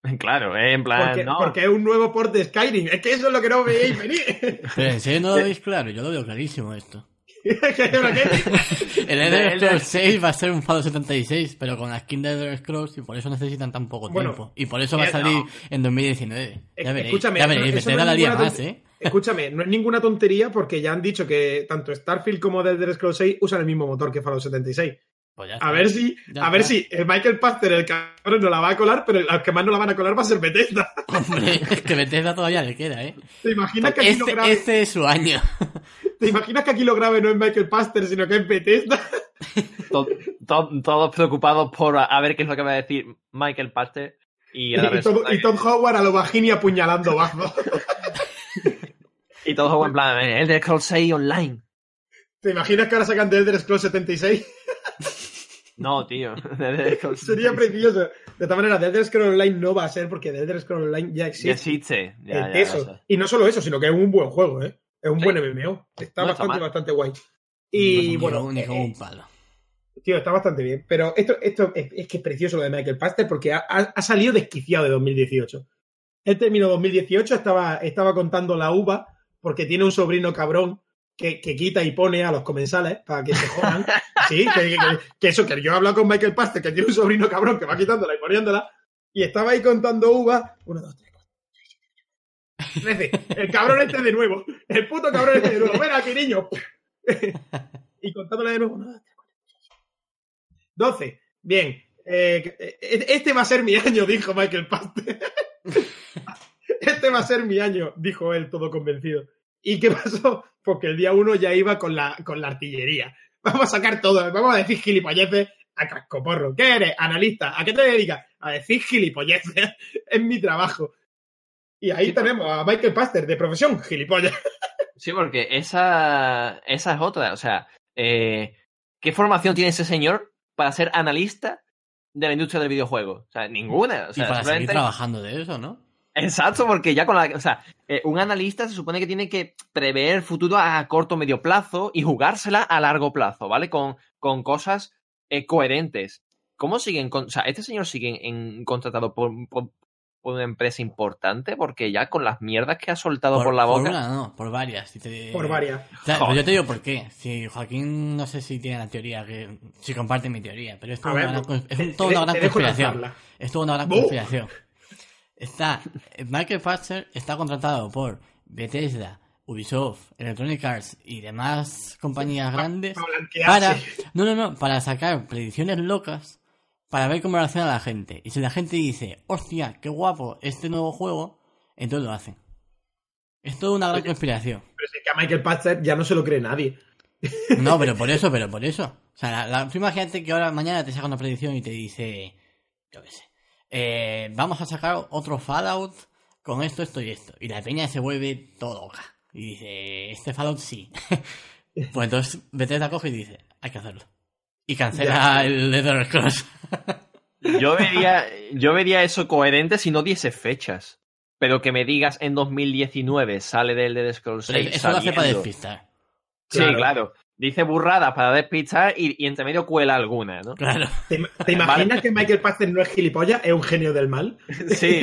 A: <laughs>
B: Claro, eh, en plan,
A: Porque,
B: no.
A: porque es un nuevo port de Skyrim. Es que eso es lo que no veíais venir.
C: Pero <laughs> en serio no lo veis claro. Yo lo veo clarísimo esto. <laughs> El Elder Scrolls 6 va a ser un Fallout 76, pero con la skin de Elder Scrolls y por eso necesitan tan poco
A: Bueno,
C: tiempo. Y por eso va a
A: eh,
C: salir
B: no.
C: en 2019.
A: Eh,
C: Ya veréis.
A: escúchame,
C: ya
A: eso-
C: veréis.
A: eso no
C: Bethesda
A: es
C: la lía
A: ninguna
C: más, ¿eh?
A: Escúchame, no es ninguna tontería porque ya han dicho que tanto Starfield como The Elder Scrolls 6 usan el mismo motor que Fallout 76.
C: Pues ya
A: A ver si,
C: Ya
A: a ver si el Michael Paster, el cabrón, no la va a colar, pero el que más no la van a colar va a ser Bethesda.
C: Hombre, es que Bethesda todavía le queda, ¿eh?
A: ¿Te imaginas que aquí lo
C: Este,
A: grabe?
C: este es su año.
A: ¿Te imaginas que aquí lo grabe no es Michael Paster, sino que es Bethesda?
B: To- to- todos preocupados por a, ver qué es lo que va a decir Michael Paster. Y,
A: Y, todo,
B: resulta
A: y Tom Howard a lo Vagini apuñalando bajo.
B: Y todos en plan, el de Scrolls 6 online.
A: ¿Te imaginas que ahora sacan The Elder Scrolls 76?
B: No, tío. <laughs> Elder <laughs>
A: Sería
B: 6.
A: precioso. De todas maneras, The Elder Scrolls Online no va a ser porque The Elder Scrolls Online ya
B: Ya
A: existe.
B: existe. Ya,
A: Eh,
B: ya,
A: eso. Y no solo eso, sino que es un buen juego, ¿eh? Es un
B: Sí.
A: buen MMO. Está
B: No
A: bastante, bastante guay. Y bueno,
C: ni con
A: eh,
C: un palo.
A: tío, está bastante bien. Pero esto, esto es, es que es precioso lo de Michael Paster porque ha, ha- ha salido desquiciado de 2018. Él terminó 2018, estaba, estaba contando la uva porque tiene un sobrino cabrón que, que quita y pone a los comensales para que se jodan. sí, que, que- que- que eso, que yo he hablado con Michael Paster, que tiene un sobrino cabrón que va quitándola y poniéndola, y estaba ahí contando uvas. Uno, dos, tres, cuatro, seis, siete, ocho, nueve. Trece. El cabrón este de nuevo. El puto cabrón este de nuevo. Ven aquí, niño. y contándole de nuevo. Uno, dos, tres, cuatro, seis, siete, ocho. Doce. Bien. Eh, eh, este va a ser mi año, dijo Michael Paster. Este va a ser mi año, dijo él, todo convencido. ¿Y qué pasó? Porque el día uno ya iba con la, con la artillería. Vamos a sacar todo, vamos a decir gilipolleces a cascoporro. ¿Qué eres? Analista. ¿A qué te dedicas? A decir gilipolleces. <laughs> es mi trabajo. Y ahí
B: Sí,
A: tenemos a Michael Paster, de profesión, gilipollas. <laughs>
B: Sí, porque esa, esa es otra. O sea, eh, ¿qué formación tiene ese señor para ser analista de la industria del videojuego? O sea, ninguna. O
C: Y
B: sea,
C: para seguir trabajando de eso, ¿no?
B: Exacto, porque ya con la. O sea, eh, un analista se supone que tiene que prever el futuro a corto o medio plazo y jugársela a largo plazo, ¿vale? Con, con cosas eh, coherentes. ¿Cómo siguen? Con, o sea, este señor sigue en, contratado por, por, por una empresa importante porque ya con las mierdas que ha soltado por, la boca.
C: Por una, no, por varias. Si te-
A: Por varias.
C: Claro, pues yo te digo por qué. Si Joaquín no sé si tiene la teoría, que si comparte mi teoría, pero es una gran, cons- es toda una gran conspiración. Es toda una gran conspiración. Está, Michael Fassler está contratado por Bethesda, Ubisoft, Electronic Arts y demás compañías grandes
A: para
C: no, no, no, para sacar predicciones locas para ver cómo reacciona la gente. Y si la gente dice, hostia, qué guapo este nuevo juego, entonces lo hacen. Es toda una gran
A: Oye.
C: conspiración.
A: Pero si es que a Michael Patcher ya no se lo cree nadie.
C: No, <laughs> pero por eso, pero por eso. O sea, la, la, tú imagínate que ahora mañana te saca una predicción y te dice, yo qué sé, eh, vamos a sacar otro Fallout con esto, esto y esto. Y la peña se vuelve todo loca. Y dice, este Fallout sí. <laughs> pues entonces Bethesda coge y dice, hay que hacerlo. Y cancela el Leather Cross. <laughs>
B: Yo vería, yo vería eso coherente si no diese fechas. Pero que me digas en 2019 sale del Dead Scrolls 6
C: Eso lo hace para despistar.
B: Sí,
A: Claro.
B: claro. Dice burradas para despistar y, y entre medio cuela alguna, ¿no?
C: Claro.
A: ¿Te, te imaginas que Michael Patcher no es gilipollas? Es un genio del mal. <laughs>
B: Sí.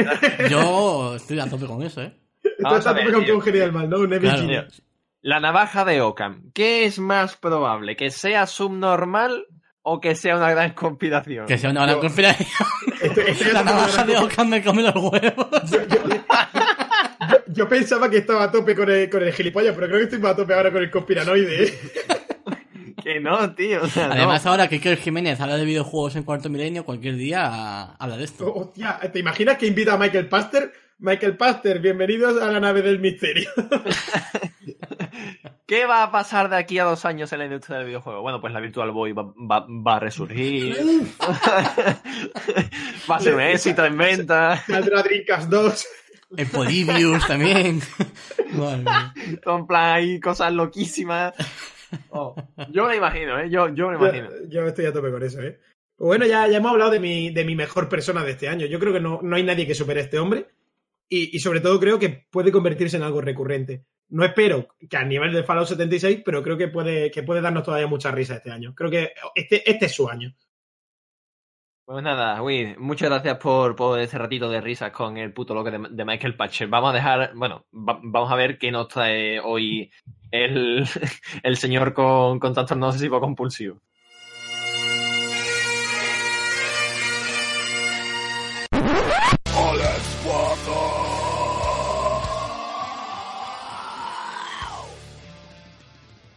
C: Yo estoy a tope con eso, ¿eh?
B: Vamos
A: estás
B: a ver,
A: como que un genio del mal, ¿no? Un Evil
C: Claro.
A: Genius.
B: La navaja de Ockham. ¿Qué es más probable? ¿Que sea subnormal o que sea una gran conspiración?
C: Que sea una gran
A: Yo-
C: conspiración. <laughs>
A: Estoy- estoy
C: La
A: con
C: navaja de Ockham me come los huevos. <laughs>
A: Yo pensaba que estaba a tope con el, con el gilipollas, pero creo que estoy más a tope ahora con el conspiranoide. ¿eh?
B: Que no, tío. o sea, no.
C: Además, ahora que Iker Jiménez habla de videojuegos en cuarto milenio, cualquier día habla de esto.
A: Hostia, ¿te imaginas que invita a Michael Paster? Michael Paster, bienvenidos a la nave del misterio. <laughs>
B: ¿Qué va a pasar de aquí a dos años en la industria del videojuego? Bueno, pues la Virtual Boy va, va- va a resurgir. <laughs> va a ser un éxito en venta.
A: Saldrá Dreamcast 2.
C: El Polybius también. <laughs>
B: En plan, hay cosas loquísimas. Oh, yo me lo imagino, ¿eh? Yo, yo me lo imagino.
A: Yo, yo estoy a tope con eso, ¿eh? Bueno, ya, ya hemos hablado de mi, de mi mejor persona de este año. Yo creo que no, no hay nadie que supere a este hombre. Y, y sobre todo creo que puede convertirse en algo recurrente. No espero que a nivel de Fallout 76, pero creo que puede, que puede darnos todavía mucha risa este año. Creo que este, este es su año.
B: Pues nada, Will, muchas gracias por, por ese ratito de risas con el puto loco de, de Michael Patcher. Vamos a dejar, bueno, va- vamos a ver qué nos trae hoy el, <laughs> el señor con, con trastorno obsesivo compulsivo.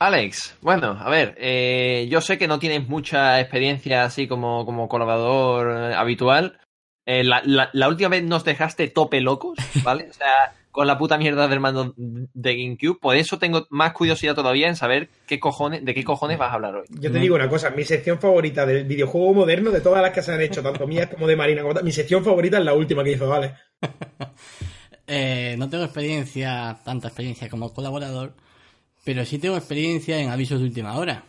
B: Alex, bueno, a ver, eh, yo sé que no tienes mucha experiencia así como, como colaborador eh, habitual. Eh, la, la- la última vez nos dejaste tope locos, <laughs> ¿vale? O sea, con la puta mierda del mando de GameCube. Por eso tengo más curiosidad todavía en saber qué cojones, de qué cojones vas a hablar hoy.
A: Yo te digo una cosa, mi sección favorita del videojuego moderno, de todas las que se han hecho, tanto mías como de Marina, como tal, mi sección favorita es la última que hizo, ¿vale? <laughs>
C: Eh, no tengo experiencia, tanta experiencia como colaborador, pero sí tengo experiencia en avisos de última hora.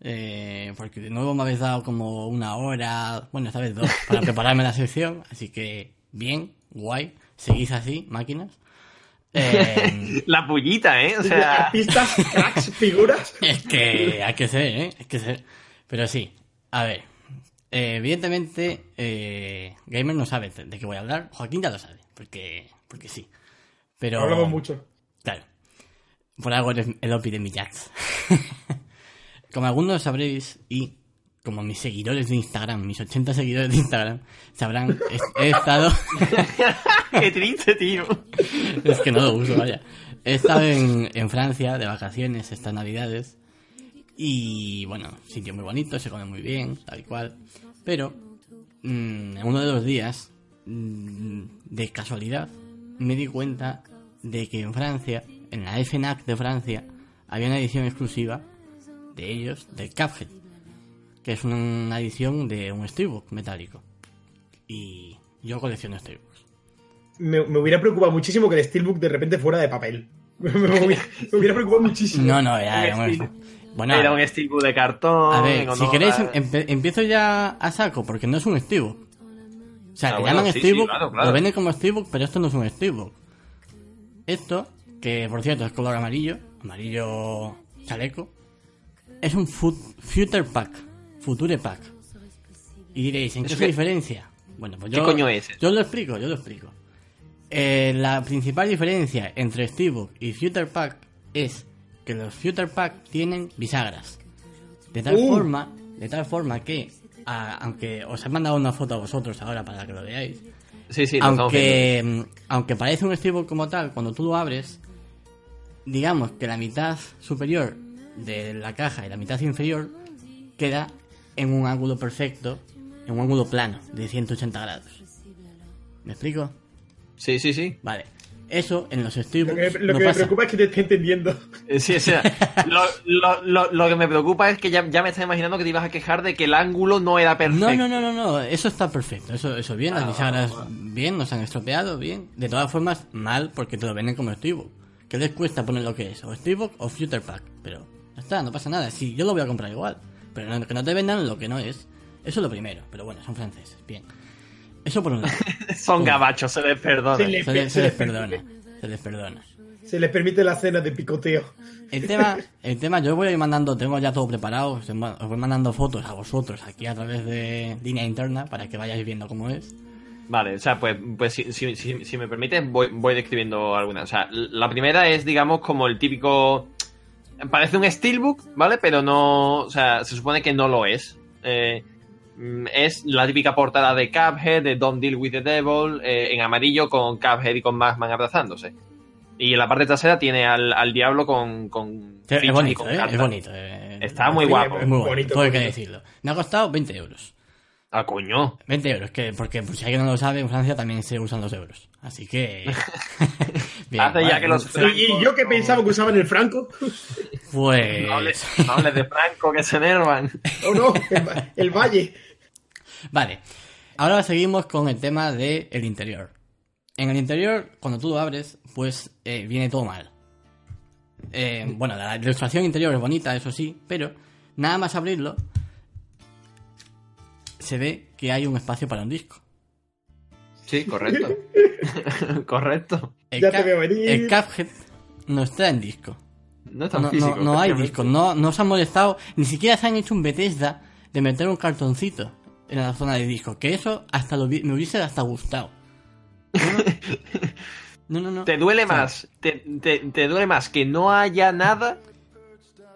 C: Eh, porque de nuevo me habéis dado como una hora, bueno, esta vez dos, <laughs> para prepararme la sección, así que bien, guay, seguís así, máquinas. <laughs> Eh,
B: La pullita, ¿eh? O sea, <laughs>
A: Artistas, cracks, figuras.
C: Es que hay que ser, ¿eh? Hay que ser. Pero sí, a ver. eh, evidentemente, eh, Gamer no sabe de de qué voy a hablar. Joaquín ya lo sabe, porque, porque sí. Pero.
A: Hablamos mucho.
C: Por algo eres el OPI de mi Jax. <laughs> como algunos sabréis, y como mis seguidores de Instagram, mis 80 seguidores de Instagram, sabrán, he, he estado. <laughs>
B: qué triste, tío. <laughs>
C: es que no lo uso, vaya. He estado en, en Francia de vacaciones estas navidades. Y bueno, sitio muy bonito, se come muy bien, tal y cual. Pero, mm, en uno de los días, mm, de casualidad, me di cuenta de que en Francia, en la FNAC de Francia, había una edición exclusiva de ellos, del Cuphead. Que es una edición de un steelbook metálico. Y yo colecciono steelbooks.
A: Me, me hubiera preocupado muchísimo que el Steelbook de repente fuera de papel. <laughs> me, hubiera, me hubiera preocupado muchísimo.
C: No, no, era, era
B: Un.
C: Bueno,
B: Era un steelbook de cartón.
C: a ver, si queréis, empe- empiezo ya a saco, porque no es un steelbook. O sea,
B: Ah,
C: le
B: bueno,
C: llaman
B: sí,
C: Steelbook,
B: sí, claro, claro.
C: lo venden como Steelbook, pero esto no es un Steelbook. Esto, que por cierto es color amarillo, amarillo chaleco, es un fut- Future Pack, Future Pack. Y diréis, ¿en qué
B: ¿Eso
C: se
B: qué-
C: diferencia? Bueno, pues
B: ¿Qué
C: yo,
B: coño es
C: yo lo explico, yo lo explico. Eh, la principal diferencia entre Steelbook y Future Pack es que los Future Pack tienen bisagras. De tal
A: Uh.
C: forma, de tal forma que, a- aunque os he mandado una foto a vosotros ahora para que lo veáis,
B: Sí, sí,
C: aunque, mm, aunque parece un Steelbook como tal, cuando tú lo abres, digamos que la mitad superior de la caja y la mitad inferior queda en un ángulo perfecto, en un ángulo plano de 180 grados. ¿Me explico?
B: Sí, sí, sí.
C: Vale. Eso en los
A: Lo que, lo
C: no
A: que me
C: pasa.
A: preocupa es que te esté entendiendo.
B: Eh, Sí, o sea, <laughs> lo, lo, lo, lo que me preocupa es que ya, ya me estás imaginando que te ibas a quejar de que el ángulo no era perfecto.
C: No, no, no, no, no, eso está perfecto, eso, eso bien,
B: Ah,
C: las bisagras bien, nos han estropeado bien. De todas formas, mal porque te lo venden como Steelbook. ¿Qué les cuesta poner lo que es? O Steelbook o Future Pack. Pero ya está, no pasa nada. Sí, yo lo voy a comprar igual. Pero no- que no te vendan lo que no es. Eso es lo primero. Pero bueno, son franceses. Bien. Eso por un lado. <laughs>
B: Son gabachos, se les perdona.
A: Se le-
C: Se les, se les perdona. Se les perdona.
A: Se les permite la cena de picoteo.
C: El tema, <laughs> el tema, yo voy a ir mandando, tengo ya todo preparado, os voy mandando fotos a vosotros aquí a través de línea interna para que vayáis viendo cómo es.
B: Vale, o sea, pues, pues si, si, si, si me permites, voy, voy describiendo algunas. O sea, la primera es, digamos, como el típico. Parece un Steelbook, ¿vale? Pero no. O sea, se supone que no lo es. Eh, mm, es la típica portada de Cuphead, de Don't Deal with the Devil, eh, en amarillo con Cuphead y con Magman abrazándose. Y en la parte trasera tiene al, al diablo con. con
C: Es bonito,
B: con
C: ¿eh? Es bonito. eh.
B: Está muy guapo.
C: Es muy bueno,
A: Bonito,
C: todo hay que
A: bonito.
C: decirlo. Me ha costado 20 euros.
B: Ah, coño.
C: 20 euros, que, porque por si alguien no lo sabe, en Francia también se usan los euros. Así que... <laughs> Bien,
B: Hace ya que los-
A: Y, y yo que pensaba que usaban el franco.
C: Pues...
B: No hables, no hables de Franco que se enervan.
A: Oh no, el, va- el valle.
C: Vale. Ahora seguimos con el tema del el interior. En el interior, cuando tú lo abres, pues eh, viene todo mal. Eh, bueno, la ilustración interior es bonita, eso sí, pero nada más abrirlo, se ve que hay un espacio para un disco.
B: Sí, correcto. <laughs> correcto.
C: El,
A: Ya te
C: Cup-
A: veo venir.
C: el Cuphead no está en disco.
B: No es tan
C: No,
B: físico.
C: no, no hay disco, no, no se han molestado, ni siquiera se han hecho un Bethesda de meter un cartoncito en la zona de disco, que eso hasta lo, me hubiese hasta gustado. <laughs> No, no, no.
B: Te duele
C: O sea,
B: más, te, te- te duele más que no haya nada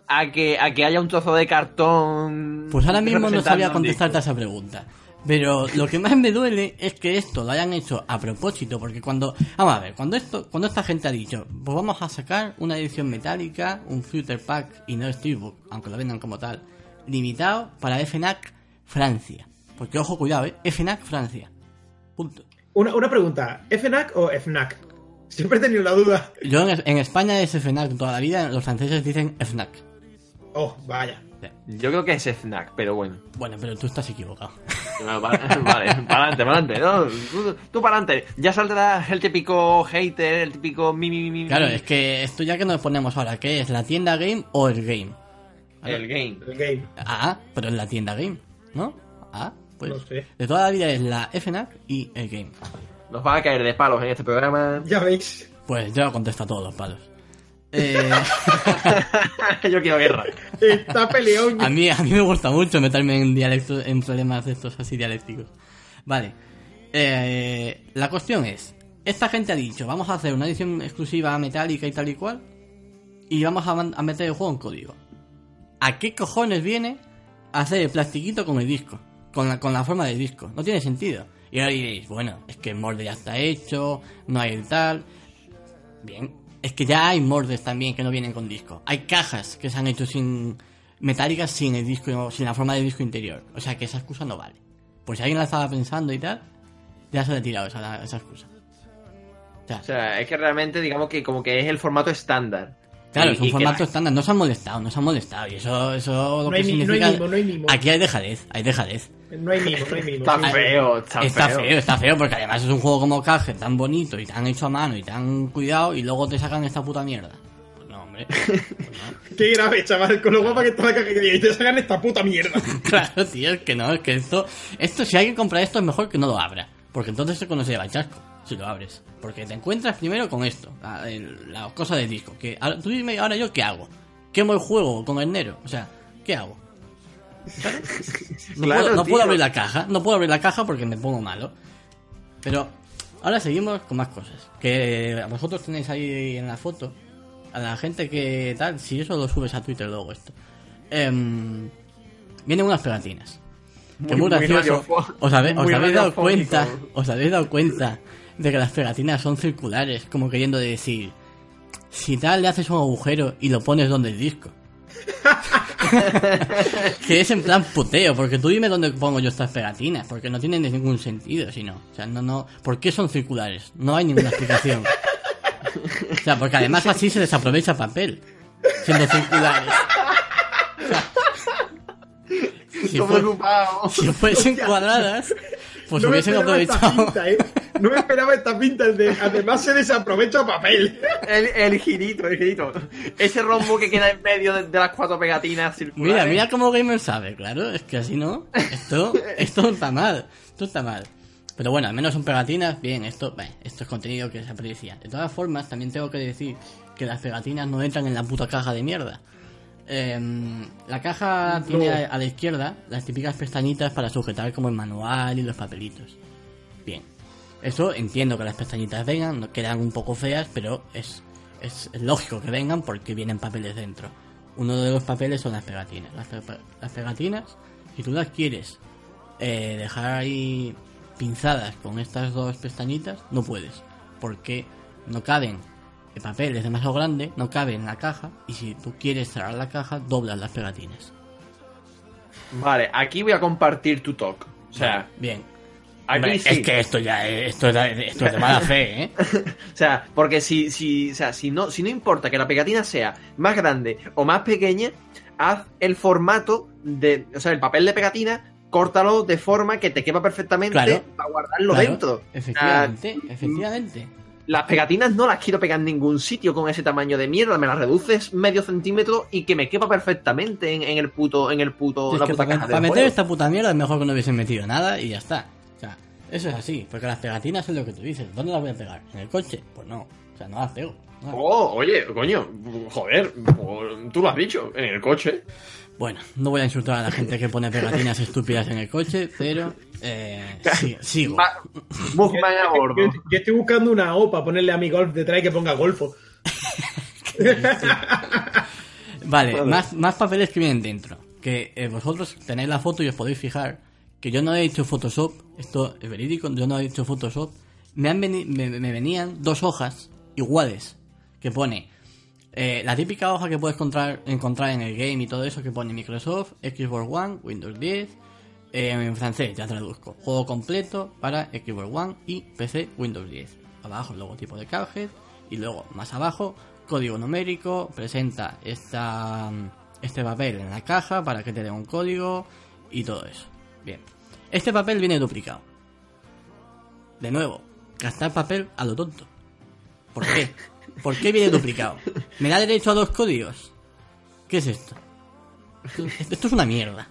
B: a que, a que haya un trozo de cartón.
C: Pues ahora mismo no sabía contestarte a esa pregunta. Pero lo que más me duele es que esto lo hayan hecho a propósito, porque cuando, vamos a ver, cuando esto, cuando esta gente ha dicho, pues vamos a sacar una edición metálica, un Future Pack y no Steelbook, aunque lo vendan como tal, limitado para FNAC Francia. Porque ojo, cuidado, eh, FNAC Francia. Punto.
A: Una, una pregunta, ¿FNAC o FNAC? Siempre he tenido la duda.
C: Yo en, en España es FNAC toda la vida, los franceses dicen FNAC.
A: Oh, vaya.
B: Yo creo que es Snack, pero bueno.
C: Bueno, pero tú estás equivocado. <laughs>
B: Vale, vale, para adelante, para adelante. ¿no? Tú, tú para adelante. Ya saldrá el típico hater, el típico mi, mi, mi.
C: Claro, es que esto ya que nos ponemos ahora, ¿qué es? ¿La tienda game o el game?
B: El game.
A: El game.
C: Ah, pero es la tienda game, ¿no? Ah, pues.
A: No sé.
C: De toda la vida es la FNAC y el game.
B: Nos van a caer de palos en este programa.
A: Ya veis.
C: Pues yo contesto a todos los palos. Eh, <laughs>
B: Yo quiero guerra.
A: Está peleón.
C: a, mí, a mí me gusta mucho meterme en dialectos, en problemas de estos así dialécticos. Vale. Eh, la cuestión es, esta gente ha dicho, vamos a hacer una edición exclusiva metálica y tal y cual, y vamos a, meter el juego en código. ¿A qué cojones viene a hacer el plastiquito con el disco? Con la, con la forma del disco. No tiene sentido. Y ahora diréis, bueno, es que el molde ya está hecho, no hay el tal. Bien, es que ya hay moldes también que no vienen con disco. Hay cajas que se han hecho sin metálicas sin el disco, sin la forma del disco interior. O sea que esa excusa no vale. Pues si alguien la estaba pensando y tal, ya se le ha tirado esa, esa excusa. O sea,
B: O sea, es que realmente, digamos que como que es el formato estándar.
C: Claro,
B: Y-
C: es un formato estándar, no se han molestado, no se han molestado. Y eso, eso lo
A: No hay
C: que
A: mi- no hay
C: significa.
A: mimo, no hay mimo.
C: Aquí hay dejadez, hay dejadez.
A: No hay mimo, no hay mimo.
B: Está feo, está,
C: Está feo, está feo, porque además es un juego como Cuphead tan bonito y tan hecho a mano y tan cuidado y luego te sacan esta puta mierda. Pues no, hombre. <laughs> Pues no.
A: Qué grave, chaval. Con lo guapa que está la caja y te sacan esta puta mierda. <laughs>
C: Claro, tío, es que no, es que esto, esto, si alguien compra esto es mejor que no lo abra. Porque entonces se conoce el chasco, si lo abres. Porque te encuentras primero con esto, la, cosa del disco. Que ahora- tú dime, ahora yo qué hago. ¿Quemo el juego con el Nero? O sea, ¿qué hago? Claro. <laughs> No,
B: Claro,
C: puedo, no
B: tío.
C: puedo abrir la caja, no puedo abrir la caja porque me pongo malo. Pero ahora seguimos con más cosas. Que vosotros tenéis ahí en la foto, a la gente que tal, si eso lo subes a Twitter luego esto. Em, vienen unas pegatinas. Que
B: Muy-
C: muy gracioso. Os habéis, os
B: muy
C: habéis dado cuenta, os habéis dado cuenta de que las pegatinas son circulares, como queriendo decir, si tal le haces un agujero y lo pones donde el disco. <laughs> que es en plan puteo, porque tú dime dónde pongo yo estas pegatinas, porque no tienen ningún sentido, si no. O sea, no, no. ¿Por qué son circulares? No hay ninguna explicación. O sea, porque además así se desaprovecha papel, siendo circulares. O sea, fue- si fuesen cuadradas, pues
A: no me
C: hubiesen
A: esperaba esta
C: aprovechado.
A: pinta, ¿eh? No me esperaba esta pinta. de- además se desaprovecha papel.
B: El, el girito, el girito. Ese rombo que queda en medio de, de las cuatro pegatinas circulares.
C: Mira, mira cómo Gamer sabe, claro, es que así no. Esto, <laughs> esto está mal, esto está mal. Pero bueno, al menos son pegatinas, bien, esto, bueno, esto es contenido que se aprecia. De todas formas, también tengo que decir que las pegatinas no entran en la puta caja de mierda. Em, la caja tiene a, a la izquierda las típicas pestañitas para sujetar como el manual y los papelitos. Bien, eso entiendo que las pestañitas vengan, no quedan un poco feas, pero es, es lógico que vengan porque vienen papeles dentro. Uno de los papeles son las pegatinas. Las, pe- las pegatinas, si tú las quieres eh, dejar ahí pinzadas con estas dos pestañitas, no puedes, porque no caben. El papel es demasiado grande, no cabe en la caja, y si tú quieres cerrar la caja, doblas las pegatinas.
B: Vale, aquí voy a compartir tu talk. O sea,
C: Bien.
B: aquí
C: Hombre,
B: sí.
C: Es que esto ya es, esto, esto es de mala fe, ¿eh? <laughs>
B: O sea, porque si, si, o sea, si no, si no importa que la pegatina sea más grande o más pequeña, haz el formato de, o sea, el papel de pegatina, córtalo de forma que te quepa perfectamente
C: Claro.
B: para guardarlo
C: Claro,
B: dentro.
C: Efectivamente,
B: Ah,
C: efectivamente.
B: Las pegatinas no las quiero pegar en ningún sitio con ese tamaño de mierda, me las reduces medio centímetro y que me quepa perfectamente en, en el puto, en el puto,
C: es
B: la
C: que
B: puta
C: para,
B: caja
C: para meter
B: juego.
C: esta puta mierda es mejor que no hubiesen metido nada y ya está. O sea, eso es así, porque las pegatinas es lo que tú dices. ¿Dónde las voy a pegar? ¿En el coche? Pues no. O sea, no las pego. no.
B: Oh, oye, coño, joder, tú lo has dicho, en el coche.
C: Bueno, no voy a insultar a la gente que pone pegatinas estúpidas en el coche, pero eh, sí, sigo.
A: Yo, yo estoy buscando una O para ponerle a mi golf detrás y que ponga golfo. <laughs>
C: Vale, más, más papeles que vienen dentro. Que eh, vosotros tenéis la foto y os podéis fijar que yo no he hecho Photoshop, esto es verídico, yo no he hecho Photoshop. Me, han veni- me, me venían dos hojas iguales que pone eh, la típica hoja que puedes encontrar, en el game y todo eso que pone Microsoft, Xbox One, Windows 10, eh, en francés ya traduzco, juego completo para Xbox One y PC Windows 10. Abajo el logotipo de Cuphead y luego más abajo código numérico, presenta esta, este papel en la caja para que te dé un código y todo eso. Bien, este papel viene duplicado. De nuevo, gastar papel a lo tonto. ¿Por qué? <laughs> ¿Por qué viene duplicado? ¿Me da derecho a dos códigos? ¿Qué es esto? Esto, es una mierda.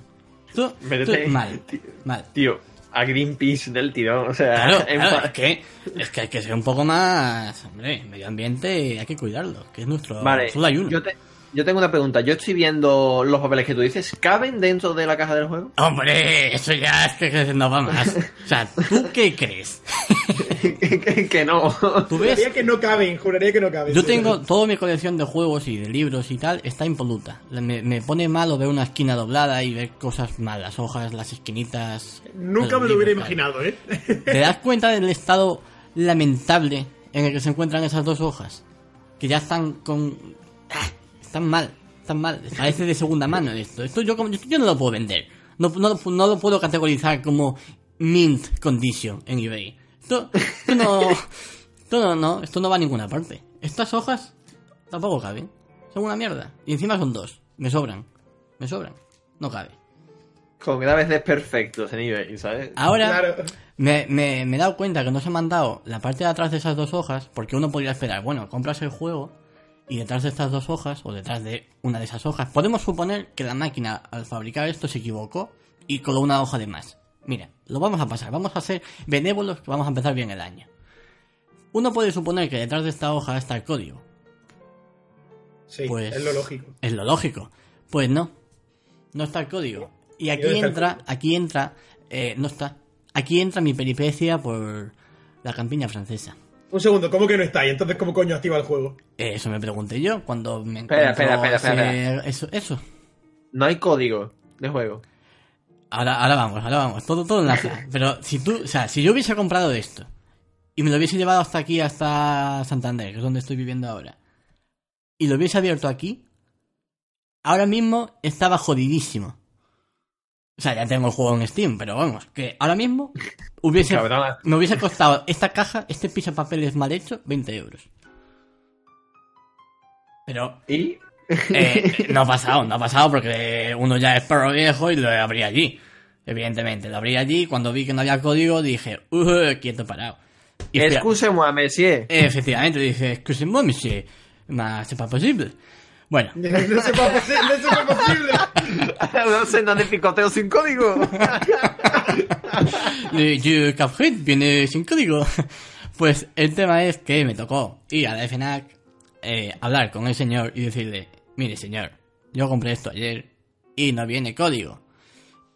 C: Esto, es mal. Mal.
B: Tío, a Greenpeace del tirón, o sea,
C: Claro, es que, es que hay que ser un poco más. Hombre, medio ambiente hay que cuidarlo, que es nuestro.
B: Vale, yo, te- yo tengo una pregunta. Yo estoy viendo los papeles que tú dices. ¿Caben dentro de la caja del juego?
C: Hombre, eso ya es que, no va más. O sea, ¿tú qué crees? <laughs>
B: que, que- que no.
C: ¿Tú ves?
A: Juraría que no caben, juraría que no caben.
C: Yo tengo toda mi colección de juegos y de libros y tal, está impoluta. Me, me pone malo ver una esquina doblada y ver cosas malas, hojas, las esquinitas.
A: Nunca me lo hubiera imaginado, ¿eh? <laughs>
C: ¿Te das cuenta del estado lamentable en el que se encuentran esas dos hojas? Que ya están con... ¡Ah! Están mal, están mal. Parece de segunda mano esto. Esto yo, como- yo no lo puedo vender. No, no, no lo puedo categorizar como mint condition en eBay. Esto, esto no... Esto no, no, esto no va a ninguna parte. Estas hojas tampoco caben. Son una mierda. Y encima son dos. Me sobran. Me sobran. No cabe.
B: Con graves desperfectos en eBay, ¿sabes?
C: Ahora...
A: Claro.
C: Me, me, me he dado cuenta que no se me han dado la parte de atrás de esas dos hojas, porque uno podría esperar, bueno, compras el juego y detrás de estas dos hojas, o detrás de una de esas hojas, podemos suponer que la máquina al fabricar esto se equivocó y coló una hoja de más. Mira, lo vamos a pasar, vamos a ser benévolos, que vamos a empezar bien el año. Uno puede suponer que detrás de esta hoja está el código.
A: Sí,
C: Pues-
A: es lo lógico.
C: Es lo lógico. Pues no, no está el código. Y aquí
A: ¿Dónde está el
C: entra, aquí entra, eh, no está. Aquí entra mi peripecia por la campiña francesa.
A: Un segundo, ¿cómo que no está? Y entonces, ¿cómo coño activa el juego?
C: Eh, Eso me pregunté yo cuando me
E: Espera,
C: encuentro
E: espera, espera,
C: ese- Eso, eso.
E: No hay código de juego.
C: Ahora, ahora vamos, ahora vamos. Todo, todo enlaza. <laughs> Pero si tú, o sea, si yo hubiese comprado esto y me lo hubiese llevado hasta aquí, hasta Santander, que es donde estoy viviendo ahora, y lo hubiese abierto aquí, ahora mismo estaba jodidísimo. O sea, ya tengo el juego en Steam, pero vamos, que ahora mismo hubiese,
B: Cabrón.
C: me hubiese costado esta caja, este pisapapeles mal hecho, 20 euros. Pero
E: Y
C: eh, no ha pasado, no ha pasado porque uno ya es perro viejo y lo abrí allí. Evidentemente, lo abrí allí. Cuando vi que no había código, dije, uh, quieto parado.
E: Excusez-moi, monsieur.
C: efectivamente, dije, excusez-moi, monsieur, c'est pas posible. Bueno,
A: No no posible. <laughs>
E: no sé dónde picoteo sin código. <laughs>
C: le Cuphead viene sin código. Pues el tema es que me tocó ir a la FNAC, eh, hablar con el señor y decirle, mire señor, yo compré esto ayer y no viene código.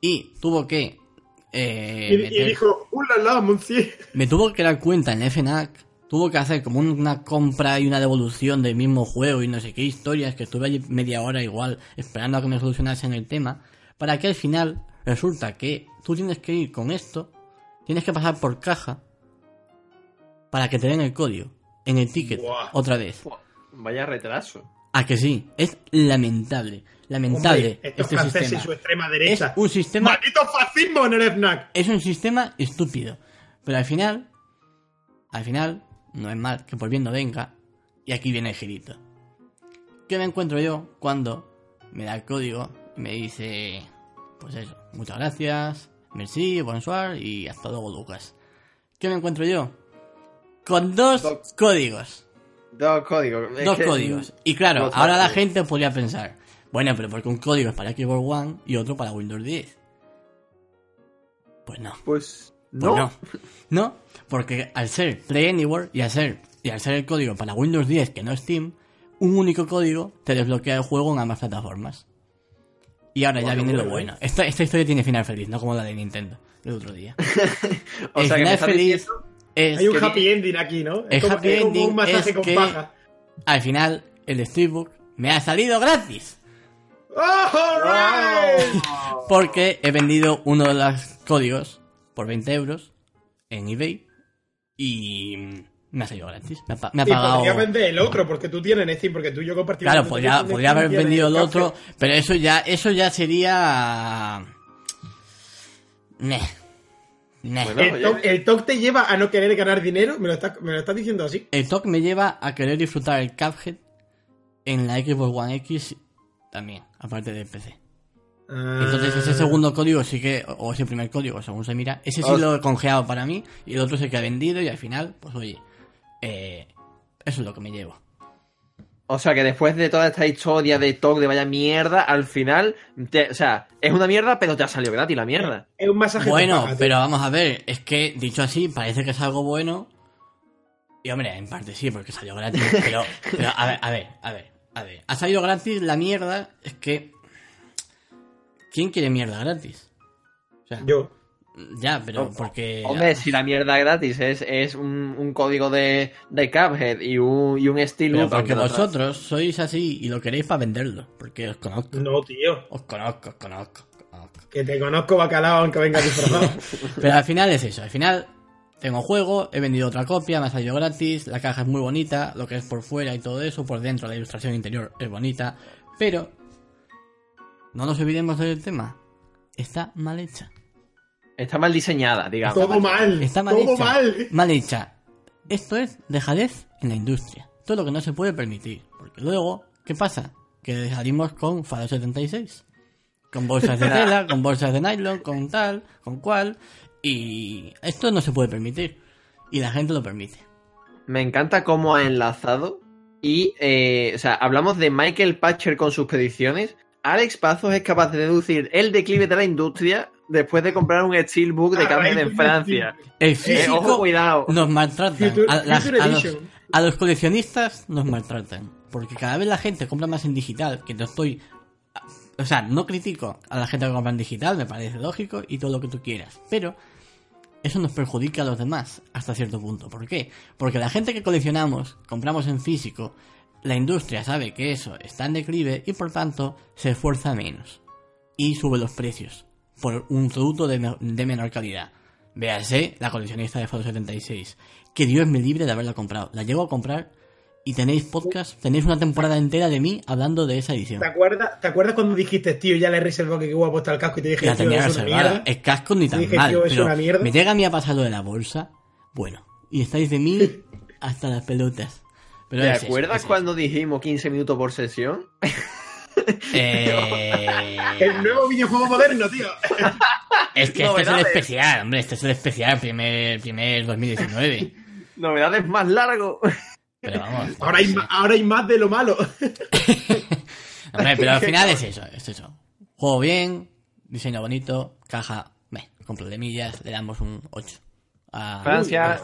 C: Y tuvo que... eh,
A: Y, y
C: meter-
A: dijo, ¡uh, la, la, monsieur!
C: me tuvo que dar cuenta en la FNAC, tuvo que hacer como una compra y una devolución del mismo juego y no sé qué historias, que estuve allí media hora igual esperando a que me solucionasen el tema, para que al final resulta que tú tienes que ir con esto, tienes que pasar por caja para que te den el código en el ticket
A: Buah.
C: otra vez.
E: Vaya retraso.
C: A que sí, es lamentable, lamentable
A: Hombre,
C: este sistema.
A: y su extrema
C: Es
A: derecha.
C: un sistema
A: ¡Maldito fascismo en el FNAC!
C: es un sistema estúpido. Pero al final, al final, no es mal que por bien no venga. Y aquí viene el girito. ¿Qué me encuentro yo cuando me da el código y me dice, pues eso, muchas gracias, merci, bonsoir y hasta luego Lucas? ¿Qué me encuentro yo? Con dos
E: Dos.
C: códigos.
E: Dos códigos.
C: Dos códigos. Y claro,
E: Dos
C: ahora la
E: códigos.
C: gente podría pensar, bueno, pero porque un código es para Xbox One y otro para Windows 10. Pues no.
E: Pues
C: Pues
E: no.
C: no. No, porque al ser Play Anywhere y al ser, y al ser el código para Windows 10 que no es Steam, un único código te desbloquea el juego en ambas plataformas. Y ahora ya viene lo
A: bueno.
C: bueno. Esta, esta historia tiene final feliz, no como la de Nintendo del otro día. <laughs>
E: O
C: el
E: sea,
C: final feliz
E: diciendo-
C: es
A: Hay un
E: que-
A: happy ending aquí, ¿no?
C: El
A: Es como,
C: happy
A: es como
C: ending
A: un masaje
C: es
A: con
C: que-
A: paja.
C: al final el Steelbook me ha salido gratis.
A: ¡Oh, alright!
C: Porque he vendido uno de los códigos por 20 euros en eBay y me ha salido gratis. Me ha, pa- me ha
A: Y
C: pagado.
A: podría vender el otro, porque tú tienes en Steam, porque tú y yo compartimos.
C: Claro, podría, podría haber vendido el otro, pero eso ya, eso ya sería. Neh. Neh.
E: Bueno.
A: El TOC, el TOC te lleva a no querer ganar dinero, me lo estás me lo estás diciendo así.
C: El TOC me lleva a querer disfrutar el Cuphead en la Xbox One X también, aparte del PC. Entonces
A: Ah.
C: ese segundo código sí que, o ese primer código, según se mira, ese sí
E: Os-
C: lo he congeado para mí y el otro es el que ha vendido y al final, pues oye, eh, eso es lo que me llevo.
E: O sea, que después de toda esta historia de talk de vaya mierda, al final, te- o sea, es una mierda, pero te ha salido gratis la mierda.
A: Es un masaje
C: Bueno, pero vamos a ver, es que dicho así, parece que es algo bueno. Y hombre, en parte sí, porque salió gratis. Pero, <laughs> pero a ver, a ver, a ver, a ver. Ha salido gratis la mierda, es que. ¿Quién quiere mierda gratis? O sea,
A: Yo.
C: ya, pero porque.
E: Hombre, si la mierda gratis es, es un, un código de, de Cuphead y un, y un estilo.
C: Pero porque vosotros sois así y lo queréis para venderlo. Porque os conozco.
A: No, tío.
C: Os conozco, os conozco, os conozco.
A: Que te conozco bacalao aunque venga disfrazado. <laughs>
C: Pero al final es eso, al final tengo juego, he vendido otra copia, me ha salido gratis, la caja es muy bonita, lo que es por fuera y todo eso, por dentro la ilustración interior es bonita, pero no nos olvidemos del tema, está mal hecha.
E: Está mal diseñada, digamos.
A: todo mal.
C: Está mal
A: todo
C: hecha.
A: mal.
C: Mal hecha. Esto es dejadez en la industria. Todo lo que no se puede permitir. Porque luego, ¿qué pasa? Que salimos con Fallout 76. Con bolsas de <laughs> tela, con bolsas de nylon, con tal, con cual. Y esto no se puede permitir. Y la gente lo permite.
E: Me encanta cómo ha enlazado. Y, eh, o sea, hablamos de Michael Patcher con sus predicciones. Alex Pazos es capaz de deducir el declive de la industria
B: después de comprar un Steelbook de
A: Ah, ahí
B: en Francia.
C: El
B: Eh,
C: físico
B: ojo, cuidado.
C: nos maltratan. A, las-
A: Future
C: a los, a los coleccionistas nos maltratan. Porque cada vez la gente compra más en digital, que no estoy... O sea, no critico a la gente que compra en digital, me parece lógico y todo lo que tú quieras. Pero eso nos perjudica a los demás hasta cierto punto. ¿Por qué? Porque la gente que coleccionamos, compramos en físico, la industria sabe que eso está en declive y por tanto se esfuerza menos. Y sube los precios por un producto de, de menor calidad. Véase la coleccionista de Fallout 76. Que Dios me libre de haberla comprado. La llego a comprar y tenéis podcast, tenéis una temporada entera de mí hablando de esa edición.
A: ¿Te acuerdas, ¿Te acuerdas cuando dijiste, tío, ya le reservado que qué guapo está el casco y te dije,
C: La
A: tío,
C: tenía
A: es una mierda?
C: El casco ni tan
A: Dije,
C: mal.
A: tío, es
C: pero
A: una mierda.
C: me llega a mí a pasar lo de la bolsa. Bueno, y estáis de mí <laughs> hasta las pelotas. Pero
B: ¿Te
C: es eso,
B: acuerdas
C: eso.
B: cuando dijimos 15 minutos por sesión? <laughs>
C: Eh, <laughs>
A: El nuevo videojuego moderno, tío.
C: Es que este es el
B: Novedades.
C: especial, hombre. Este es el especial primer, primer 2019.
B: Novedades más largo.
C: Pero vamos.
A: Ahora hay, ahora hay más de lo malo. <laughs>
C: Hombre, pero al final es eso, es eso. Juego bien, diseño bonito, caja, meh, con problemillas, le damos un 8. A
B: Francia.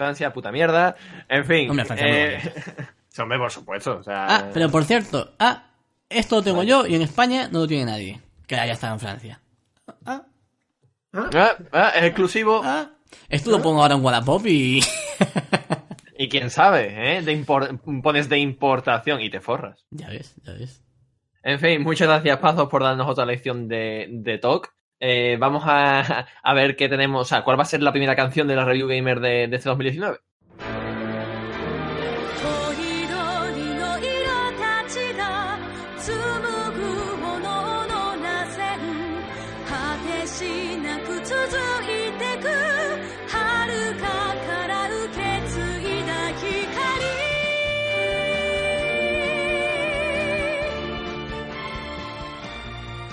B: Francia, puta mierda. En fin.
C: Hombre, Francia
B: eh, <laughs> sí, hombre, por supuesto. O sea,
C: Ah, pero por cierto, ah, esto lo tengo yo y en España no lo tiene nadie. Que haya estado en Francia. Ah,
B: ah, ah, es exclusivo.
C: ah. Esto lo pongo ahora en Wallapop y. <laughs>
B: Y quién sabe, ¿eh? De impor- pones de importación y te forras.
C: ya ves, ya ves.
B: En fin, muchas gracias, Pazos, por darnos otra lección de, de talk. Eh, vamos a, <laughs> a ver qué tenemos. O sea, ¿cuál va a ser la primera canción de la Review Gamer de, de este 2019?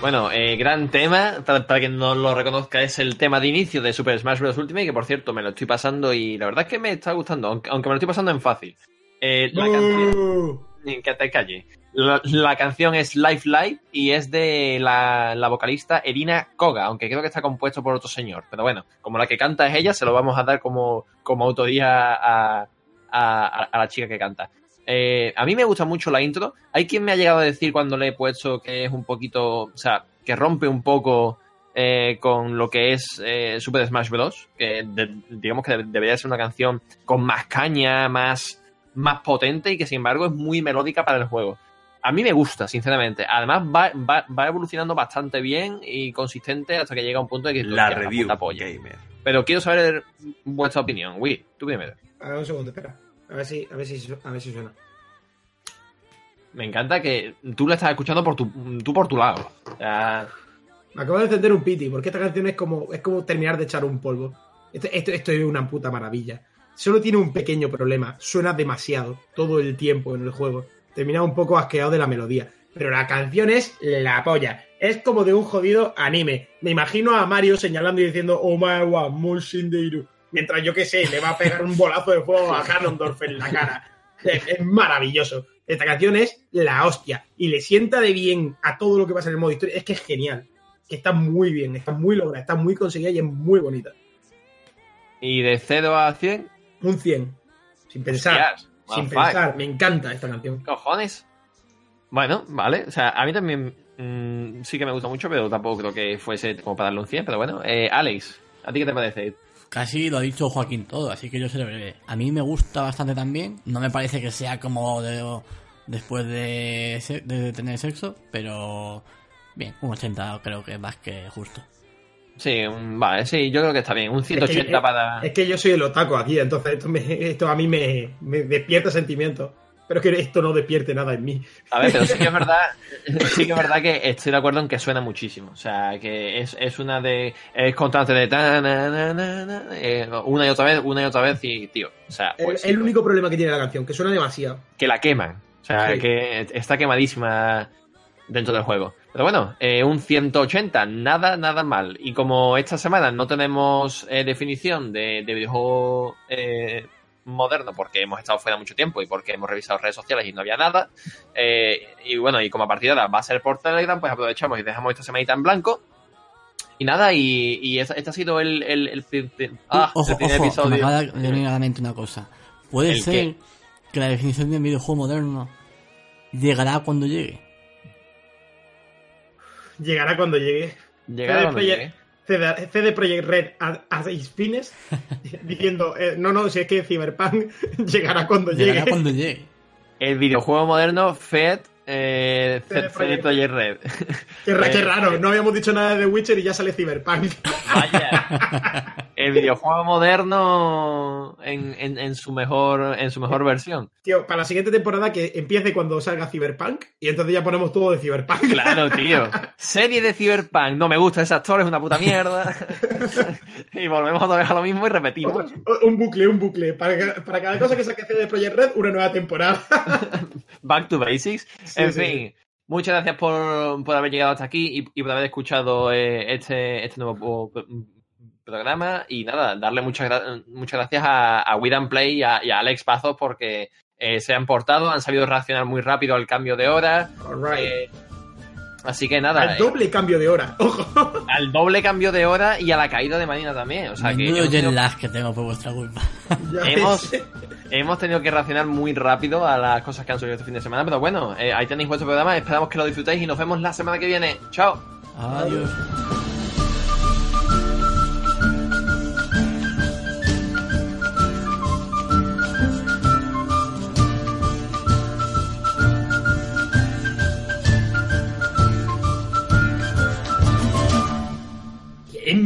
B: Bueno, eh, gran tema, para, para quien no lo reconozca, es el tema de inicio de Super Smash Bros. Ultimate, que por cierto me lo estoy pasando y la verdad es que me está gustando, aunque, aunque me lo estoy pasando en fácil. Eh, la canción...
A: Uh,
B: Que te calle. La, la canción es Life Life y es de la, la vocalista Erina Koga, aunque creo que está compuesto por otro señor. Pero bueno, como la que canta es ella, se lo vamos a dar como, como autoría a, a, a- a la chica que canta. Eh, a mí me gusta mucho la intro. Hay quien me ha llegado a decir cuando le he puesto que es un poquito, o sea, que rompe un poco eh, con lo que es eh, Super Smash Bros. Que de- digamos que debería ser una canción con más caña, más, más potente y que sin embargo es muy melódica para el juego. A mí me gusta, sinceramente. Además va, va, va evolucionando bastante bien y consistente hasta que llega a un punto de que
D: La review
B: polla.
D: gamer.
B: Pero quiero saber vuestra opinión. Wii, tú primero.
A: a ver, un segundo, espera. A ver si, a ver si, a ver si suena.
B: Me encanta que tú la estás escuchando por tu, tú por tu lado.
A: Me acabo de encender un piti, porque esta canción es como, es como terminar de echar un polvo. Esto, esto, esto es una puta maravilla. Solo tiene un pequeño problema. Suena demasiado todo el tiempo en el juego. Termina un poco asqueado de la melodía. Pero la canción es la polla. Es como de un jodido anime. Me imagino a Mario señalando y diciendo Omae wa Mushindeiru. Mientras yo que sé, le va a pegar un bolazo de fuego a Ganondorf en la cara. Es, es maravilloso. Esta canción es la hostia. Y le sienta de bien a todo lo que pasa en el modo historia. Es que es genial. Que está muy bien, está muy lograda, está muy conseguida y es muy bonita.
B: y de 0 a 100,
A: Un 100. Sin pensar. sin
B: fuck.
A: pensar. Me encanta esta canción.
B: cojones. Bueno, vale. O sea, a mí también mm, sí que me gusta mucho, pero tampoco creo que fuese como para darle un 100. Pero bueno, eh, Alex, ¿a ti qué te parece?
C: Casi lo ha dicho Joaquín todo, así que yo seré breve. A mí me gusta bastante también. No me parece que sea como de- después de, se- de tener sexo, pero bien, un 80 creo que es más que justo.
B: Sí, un- vale, sí, yo creo que está bien. Un 180
A: Es que-
B: para.
A: Es que yo soy el otaco aquí, entonces esto, me- esto a mí me, me despierta sentimientos. Pero que esto no despierte nada en mí.
B: A ver, pero sí que es <laughs> verdad, sí que es verdad que estoy de acuerdo en que suena muchísimo. O sea, que es, es una de. Es constante de. ta, na, na, na, na, eh, una y otra vez, una y otra vez, y tío. O sea,
A: Es
B: pues,
A: el único problema que tiene la canción, que suena demasiado.
B: que la queman. O sea,
A: Sí.
B: que está quemadísima dentro del juego. Pero bueno, eh, un 180, nada, nada mal. Y como esta semana no tenemos eh, definición de, de videojuego eh, moderno, porque hemos estado fuera mucho tiempo y porque hemos revisado redes sociales y no había nada, eh, y bueno, y como a partir de ahora va a ser por Telegram, pues aprovechamos y dejamos esta semanita en blanco. y nada, y, y este ha sido el, ah,
C: ojo,
B: el primer
C: ojo, me
B: episodio.
C: acaba de venir a la mente una cosa. Puede
B: ¿El
C: ser
B: qué?
C: que la definición de un videojuego moderno llegará cuando llegue.
A: Llegará cuando llegue.
B: Llegará cuando llegue.
A: CD, CD Projekt Red a, a seis fines <laughs> diciendo, eh, no, no, si es que Cyberpunk <laughs> llegará cuando
C: Llegará
A: llegue.
C: cuando llegue.
B: El videojuego moderno Fed eh,
A: CD
B: CD
A: Projekt.
B: Red.
A: Qué,
B: Eh,
A: raro, no habíamos dicho nada de The Witcher y ya sale Cyberpunk.
B: Vaya. <laughs> El videojuego moderno en, en, en su mejor en su mejor versión.
A: Tío, para la siguiente temporada que empiece cuando salga Cyberpunk y entonces ya ponemos todo de Cyberpunk.
B: Claro, tío. <laughs> Serie de Cyberpunk. No me gusta ese actor, es una puta mierda. <laughs> y volvemos otra vez a lo mismo y repetimos.
A: Otra- un bucle, un bucle. Para, para cada cosa que saque CD Projekt Red, una nueva temporada. <laughs>
B: Back to basics.
A: Sí,
B: en
A: sí.
B: fin. Muchas gracias por, por haber llegado hasta aquí y, y por haber escuchado eh, este, este nuevo programa. Y nada, darle muchas, gra- muchas gracias a, a We Don't Play y a, y a Alex Pazos porque eh, se han portado, han sabido reaccionar muy rápido al cambio de hora. Eh, así que nada,
A: Al
B: eh,
A: doble cambio de hora. <laughs> Ojo.
B: al doble cambio de hora y a la caída de Marina también. O sea que tenido,
C: lag que tengo por vuestra culpa. <laughs>
B: Hemos- hemos tenido que reaccionar muy rápido a las cosas que han sucedido este fin de semana. Pero bueno, eh, ahí tenéis vuestro programa. Esperamos que lo disfrutéis y nos vemos la semana que viene. Chao.
C: Adiós.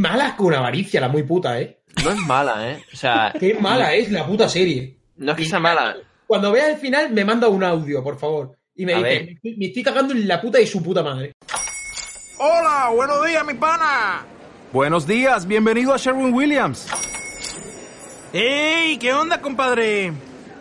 A: Mala con avaricia, la muy puta, ¿eh?
B: No es mala, ¿eh? O sea,
A: Qué mala es la puta serie.
B: no es que sea mala.
A: Cuando vea el final, me manda un audio, por favor. Y me
B: A
A: dice,
B: ver.
A: me estoy, me estoy cagando en la puta y su puta madre.
F: Hola, buenos días, mi pana. Buenos días, bienvenido a Sherwin Williams. ¡Ey! ¿Qué onda, compadre?